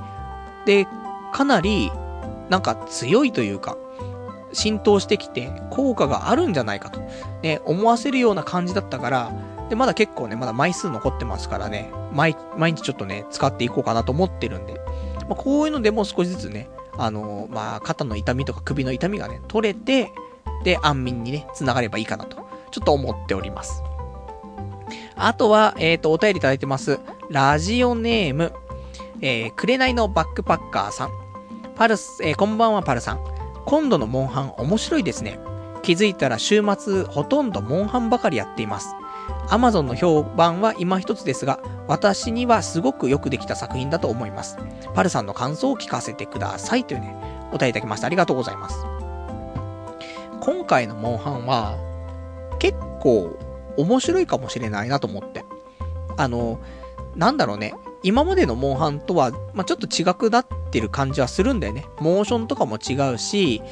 で、かなり、なんか強いというか、浸透してきて、効果があるんじゃないかと、ね、思わせるような感じだったから、で、まだ結構ね、まだ枚数残ってますからね、毎、毎日ちょっとね、使っていこうかなと思ってるんで、まあ、こういうのでも少しずつね、あのー、まあ、肩の痛みとか首の痛みがね、取れて、で、安眠にね、繋がればいいかなと、ちょっと思っております。あとは、えっ、ー、と、お便りいただいてます。ラジオネーム、えー、紅のバックパッカーさん。パルス、えー、こんばんはパルさん。今度のモンハン面白いですね。気づいたら週末ほとんどモンハンばかりやっています。アマゾンの評判は今一つですが、私にはすごくよくできた作品だと思います。パルさんの感想を聞かせてください。というね、お答えいただきました。ありがとうございます。今回のモンハンは、結構面白いかもしれないなと思って。あの、なんだろうね。今までのモンハンとは、まあ、ちょっと違くなってる感じはするんだよね。モーションとかも違うし、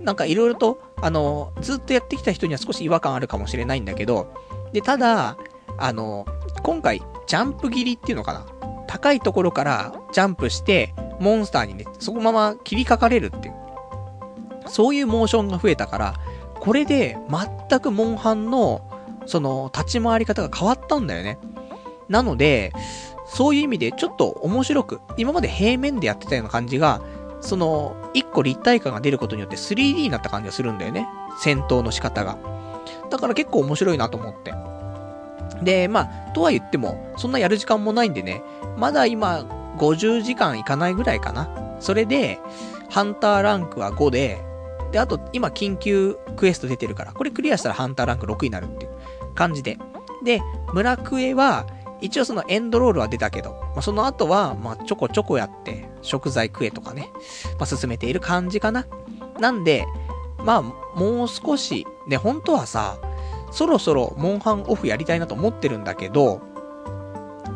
なんか色々と、あの、ずっとやってきた人には少し違和感あるかもしれないんだけど、で、ただ、あの、今回、ジャンプ切りっていうのかな。高いところからジャンプして、モンスターにね、そのまま切りかかれるっていう。そういうモーションが増えたから、これで全くモンハンのその、立ち回り方が変わったんだよね。なので、そういう意味でちょっと面白く、今まで平面でやってたような感じが、その、一個立体感が出ることによって 3D になった感じがするんだよね。戦闘の仕方が。だから結構面白いなと思って。で、まあ、とは言っても、そんなやる時間もないんでね、まだ今、50時間いかないぐらいかな。それで、ハンターランクは5で、で、あと、今、緊急クエスト出てるから、これクリアしたらハンターランク6になるっていう感じで。で、村クエは、一応そのエンドロールは出たけど、まあ、その後は、まあ、ちょこちょこやって、食材クエとかね、まあ、進めている感じかな。なんで、まあ、もう少し、ね、本当はさ、そろそろモンハンオフやりたいなと思ってるんだけど、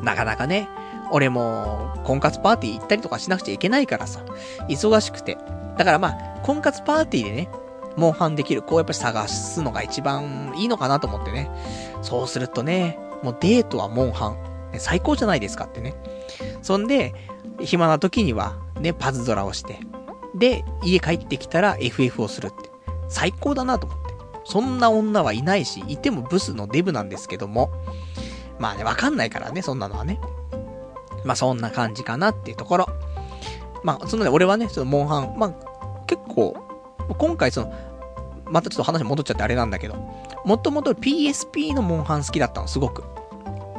なかなかね、俺も、婚活パーティー行ったりとかしなくちゃいけないからさ、忙しくて。だからまあ、婚活パーティーでね、モンハンできる子をやっぱり探すのが一番いいのかなと思ってね。そうするとね、もうデートはモンハン。最高じゃないですかってね。そんで、暇な時には、ね、パズドラをして。で、家帰ってきたら FF をするって。最高だなと思って。そんな女はいないし、いてもブスのデブなんですけども。まあね、わかんないからね、そんなのはね。まあそんな感じかなっていうところ。まあ、そのね、俺はね、そのモンハン、まあ、結構、今回その、またちょっと話戻っちゃってあれなんだけど、もともと PSP のモンハン好きだったの、すごく。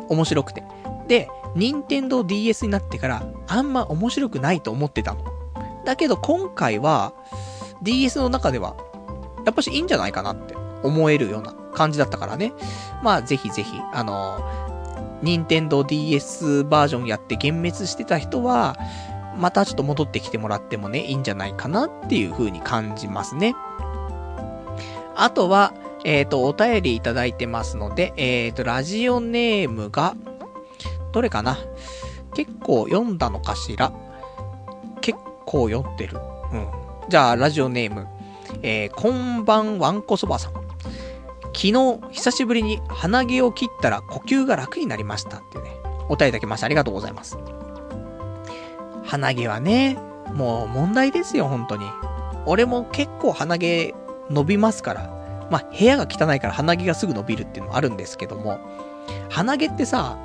面白くて。で、任天堂 DS になってから、あんま面白くないと思ってたの。だけど今回は、DS の中では、やっぱしいいんじゃないかなって思えるような感じだったからね。まあ、ぜひぜひ、あの任天堂 DS バージョンやって幻滅してた人は、またちょっと戻ってきてもらってもね、いいんじゃないかなっていう風に感じますね。あとは、えっ、ー、と、お便りいただいてますので、えっ、ー、と、ラジオネームが、どれかな？結構読んだのかしら？結構読んでる。うん。じゃあ、ラジオネーム、えー、こんばんわんこそばさん。昨日、久しぶりに鼻毛を切ったら呼吸が楽になりましたってね、お便りいただきました。ありがとうございます。鼻毛はね、もう問題ですよ、本当に。俺も結構鼻毛伸びますから。まあ、部屋が汚いから鼻毛がすぐ伸びるっていうのもあるんですけども、鼻毛ってさ、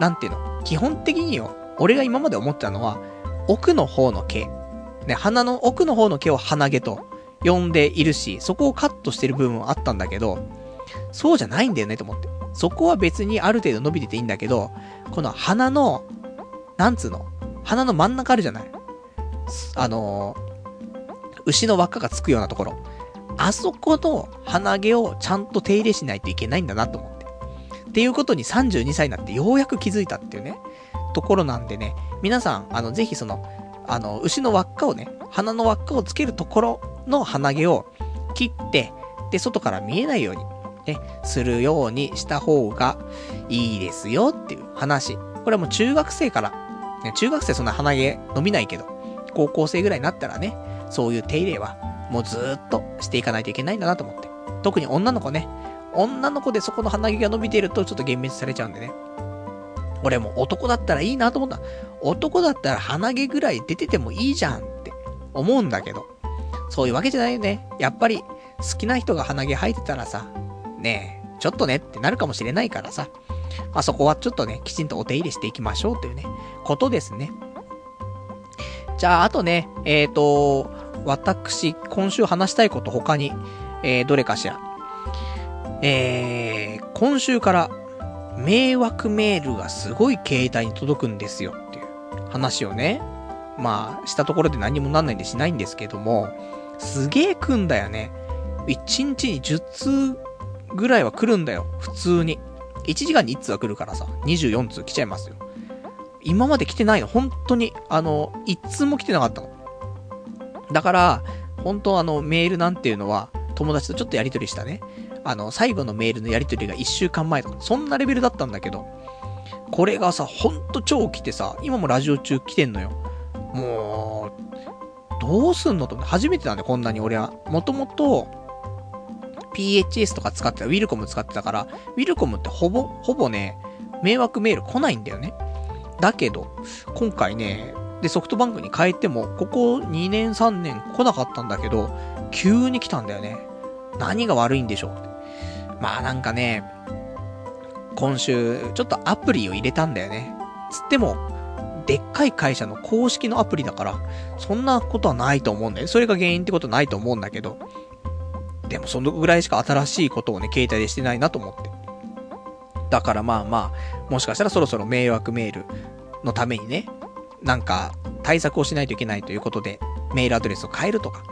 なんていうの？基本的によ、俺が今まで思ってたのは、奥の方の毛。ね、鼻の奥の方の毛を鼻毛と呼んでいるし、そこをカットしてる部分はあったんだけど、そうじゃないんだよねと思って。そこは別にある程度伸びてていいんだけど、この鼻の、なんつうの？鼻の真ん中あるじゃない？あのー、牛の輪っかがつくようなところ。あそこの鼻毛をちゃんと手入れしないといけないんだなと思って。っていうことに32歳になってようやく気づいたっていうね、ところなんでね、皆さん、あの、ぜひその、あの、牛の輪っかをね、鼻の輪っかをつけるところの鼻毛を切って、で、外から見えないように、ね、するようにした方がいいですよっていう話。これはもう中学生から、ね、中学生そんな鼻毛伸びないけど、高校生ぐらいになったらね、そういう手入れはもうずーっとしていかないといけないんだなと思って。特に女の子ね、女の子でそこの鼻毛が伸びているとちょっと幻滅されちゃうんでね。俺も男だったらいいなと思った。男だったら鼻毛ぐらい出ててもいいじゃんって思うんだけど、そういうわけじゃないよね。やっぱり好きな人が鼻毛生えてたらさ、ねえ、ちょっとねってなるかもしれないからさ、まあそこはちょっとね、きちんとお手入れしていきましょうというね、ことですね。じゃあ、あとね、えっ、ー、と、私、今週話したいこと他に、えー、どれかしら。えー、今週から迷惑メールがすごい携帯に届くんですよっていう話をね、まあ、したところで何もなんないんでしないんですけども、すげえ来んだよね。1日に10通ぐらいは来るんだよ。普通に。1時間に1通は来るからさ、24通来ちゃいますよ。今まで来てないの。本当に、あの、1通も来てなかったの。だから、本当あの、メールなんていうのは、友達とちょっとやりとりしたね。あの、最後のメールのやりとりが1週間前とか、そんなレベルだったんだけど、これがさ、ほんと超来てさ、今もラジオ中来てんのよ。もう、どうすんのと、初めてなんだよ、こんなに俺は。もともと、PHS とか使ってた、ウィルコム使ってたから、ウィルコムってほぼ、ほぼね、迷惑メール来ないんだよね。だけど、今回ね、で、ソフトバンクに変えても、ここ2年3年来なかったんだけど、急に来たんだよね。何が悪いんでしょうまあなんかね、今週、ちょっとアプリを入れたんだよね。つっても、でっかい会社の公式のアプリだから、そんなことはないと思うんだよ。それが原因ってことはないと思うんだけど。でもそのぐらいしか新しいことをね、携帯でしてないなと思って。だからまあまあ、もしかしたらそろそろ迷惑メールのためにね、なんか対策をしないといけないということで、メールアドレスを変えるとか。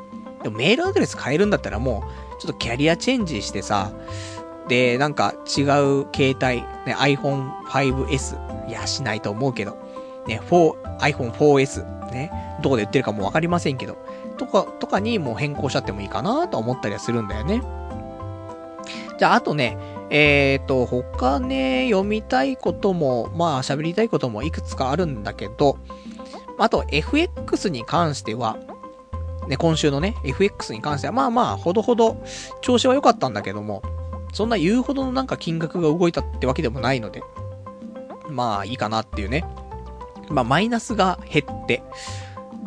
でもメールアドレス変えるんだったらもう、ちょっとキャリアチェンジしてさ、で、なんか違う携帯、ね、iPhone 5S、いや、しないと思うけど、ね、4、iPhone 4S、ね、どこで売ってるかもわかりませんけど、とか、とかにもう変更しちゃってもいいかなと思ったりはするんだよね。じゃあ、あとね、えっ、ー、と、他ね、読みたいことも、まあ、喋りたいこともいくつかあるんだけど、あと、FX に関しては、ね、今週のね、FX に関しては、まあまあ、ほどほど、調子は良かったんだけども、そんな言うほどのなんか金額が動いたってわけでもないので、まあいいかなっていうね。まあマイナスが減って、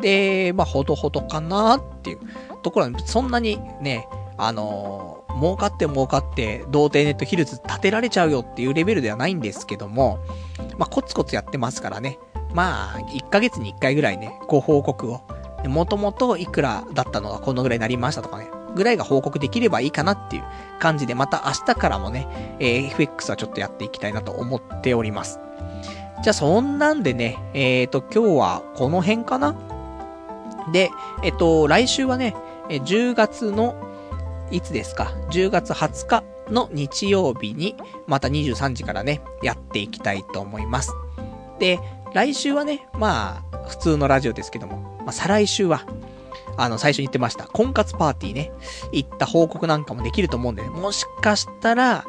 で、まあほどほどかなっていうところは、そんなにね、あのー、儲かって儲かって、童貞ネットヒルズ建てられちゃうよっていうレベルではないんですけども、まあコツコツやってますからね。まあ、1ヶ月に1回ぐらいね、ご報告を。もともといくらだったのがこのぐらいになりましたとかね。ぐらいが報告できればいいかなっていう感じで、また明日からもね、えー、FX はちょっとやっていきたいなと思っております。じゃあそんなんでね、えっ、ー、と、今日はこの辺かな？で、えっ、と、来週はね、10月の、いつですか ?10 月20日の日曜日に、また23時からね、やっていきたいと思います。で、来週はね、まあ、普通のラジオですけども、まあ、再来週は、あの、最初に言ってました、婚活パーティーね、行った報告なんかもできると思うんで、ね、もしかしたら、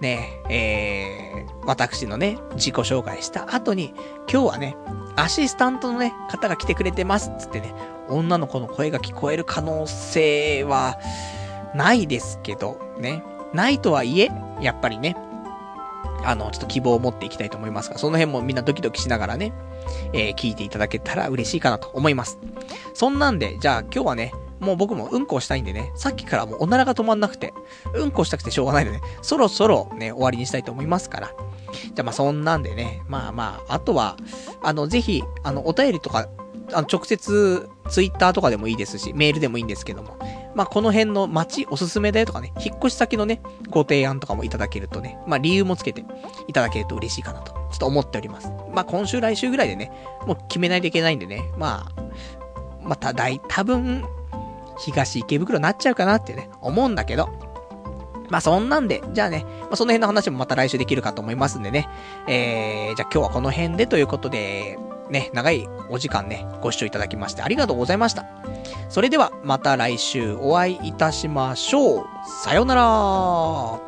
ね、えー、私のね、自己紹介した後に、今日はね、アシスタントのね、方が来てくれてますつってね、女の子の声が聞こえる可能性は、ないですけど、ね。ないとはいえ、やっぱりね、あの、ちょっと希望を持っていきたいと思いますが、その辺もみんなドキドキしながらね、えー、聞いていただけたら嬉しいかなと思います。そんなんで、じゃあ今日はね、もう僕もうんこしたいんでね、さっきからもうおならが止まんなくて、うんこしたくてしょうがないので、ね、そろそろね、終わりにしたいと思いますから。じゃあまあそんなんでね、まあまあ、あとは、あの、ぜひ、あの、お便りとか、あの、直接、ツイッターとかでもいいですし、メールでもいいんですけども、まあ、この辺の街おすすめだよとかね、引っ越し先のね、ご提案とかもいただけるとね、まあ、理由もつけていただけると嬉しいかなと、ちょっと思っております。まあ、今週来週ぐらいでね、もう決めないといけないんでね、まあ、また大、多分、東池袋になっちゃうかなってね、思うんだけど、まあそんなんで、じゃあね、まあその辺の話もまた来週できるかと思いますんでね、えー、じゃあ今日はこの辺でということで、ね、長いお時間ね、ご視聴いただきましてありがとうございました。それではまた来週お会いいたしましょう。さようなら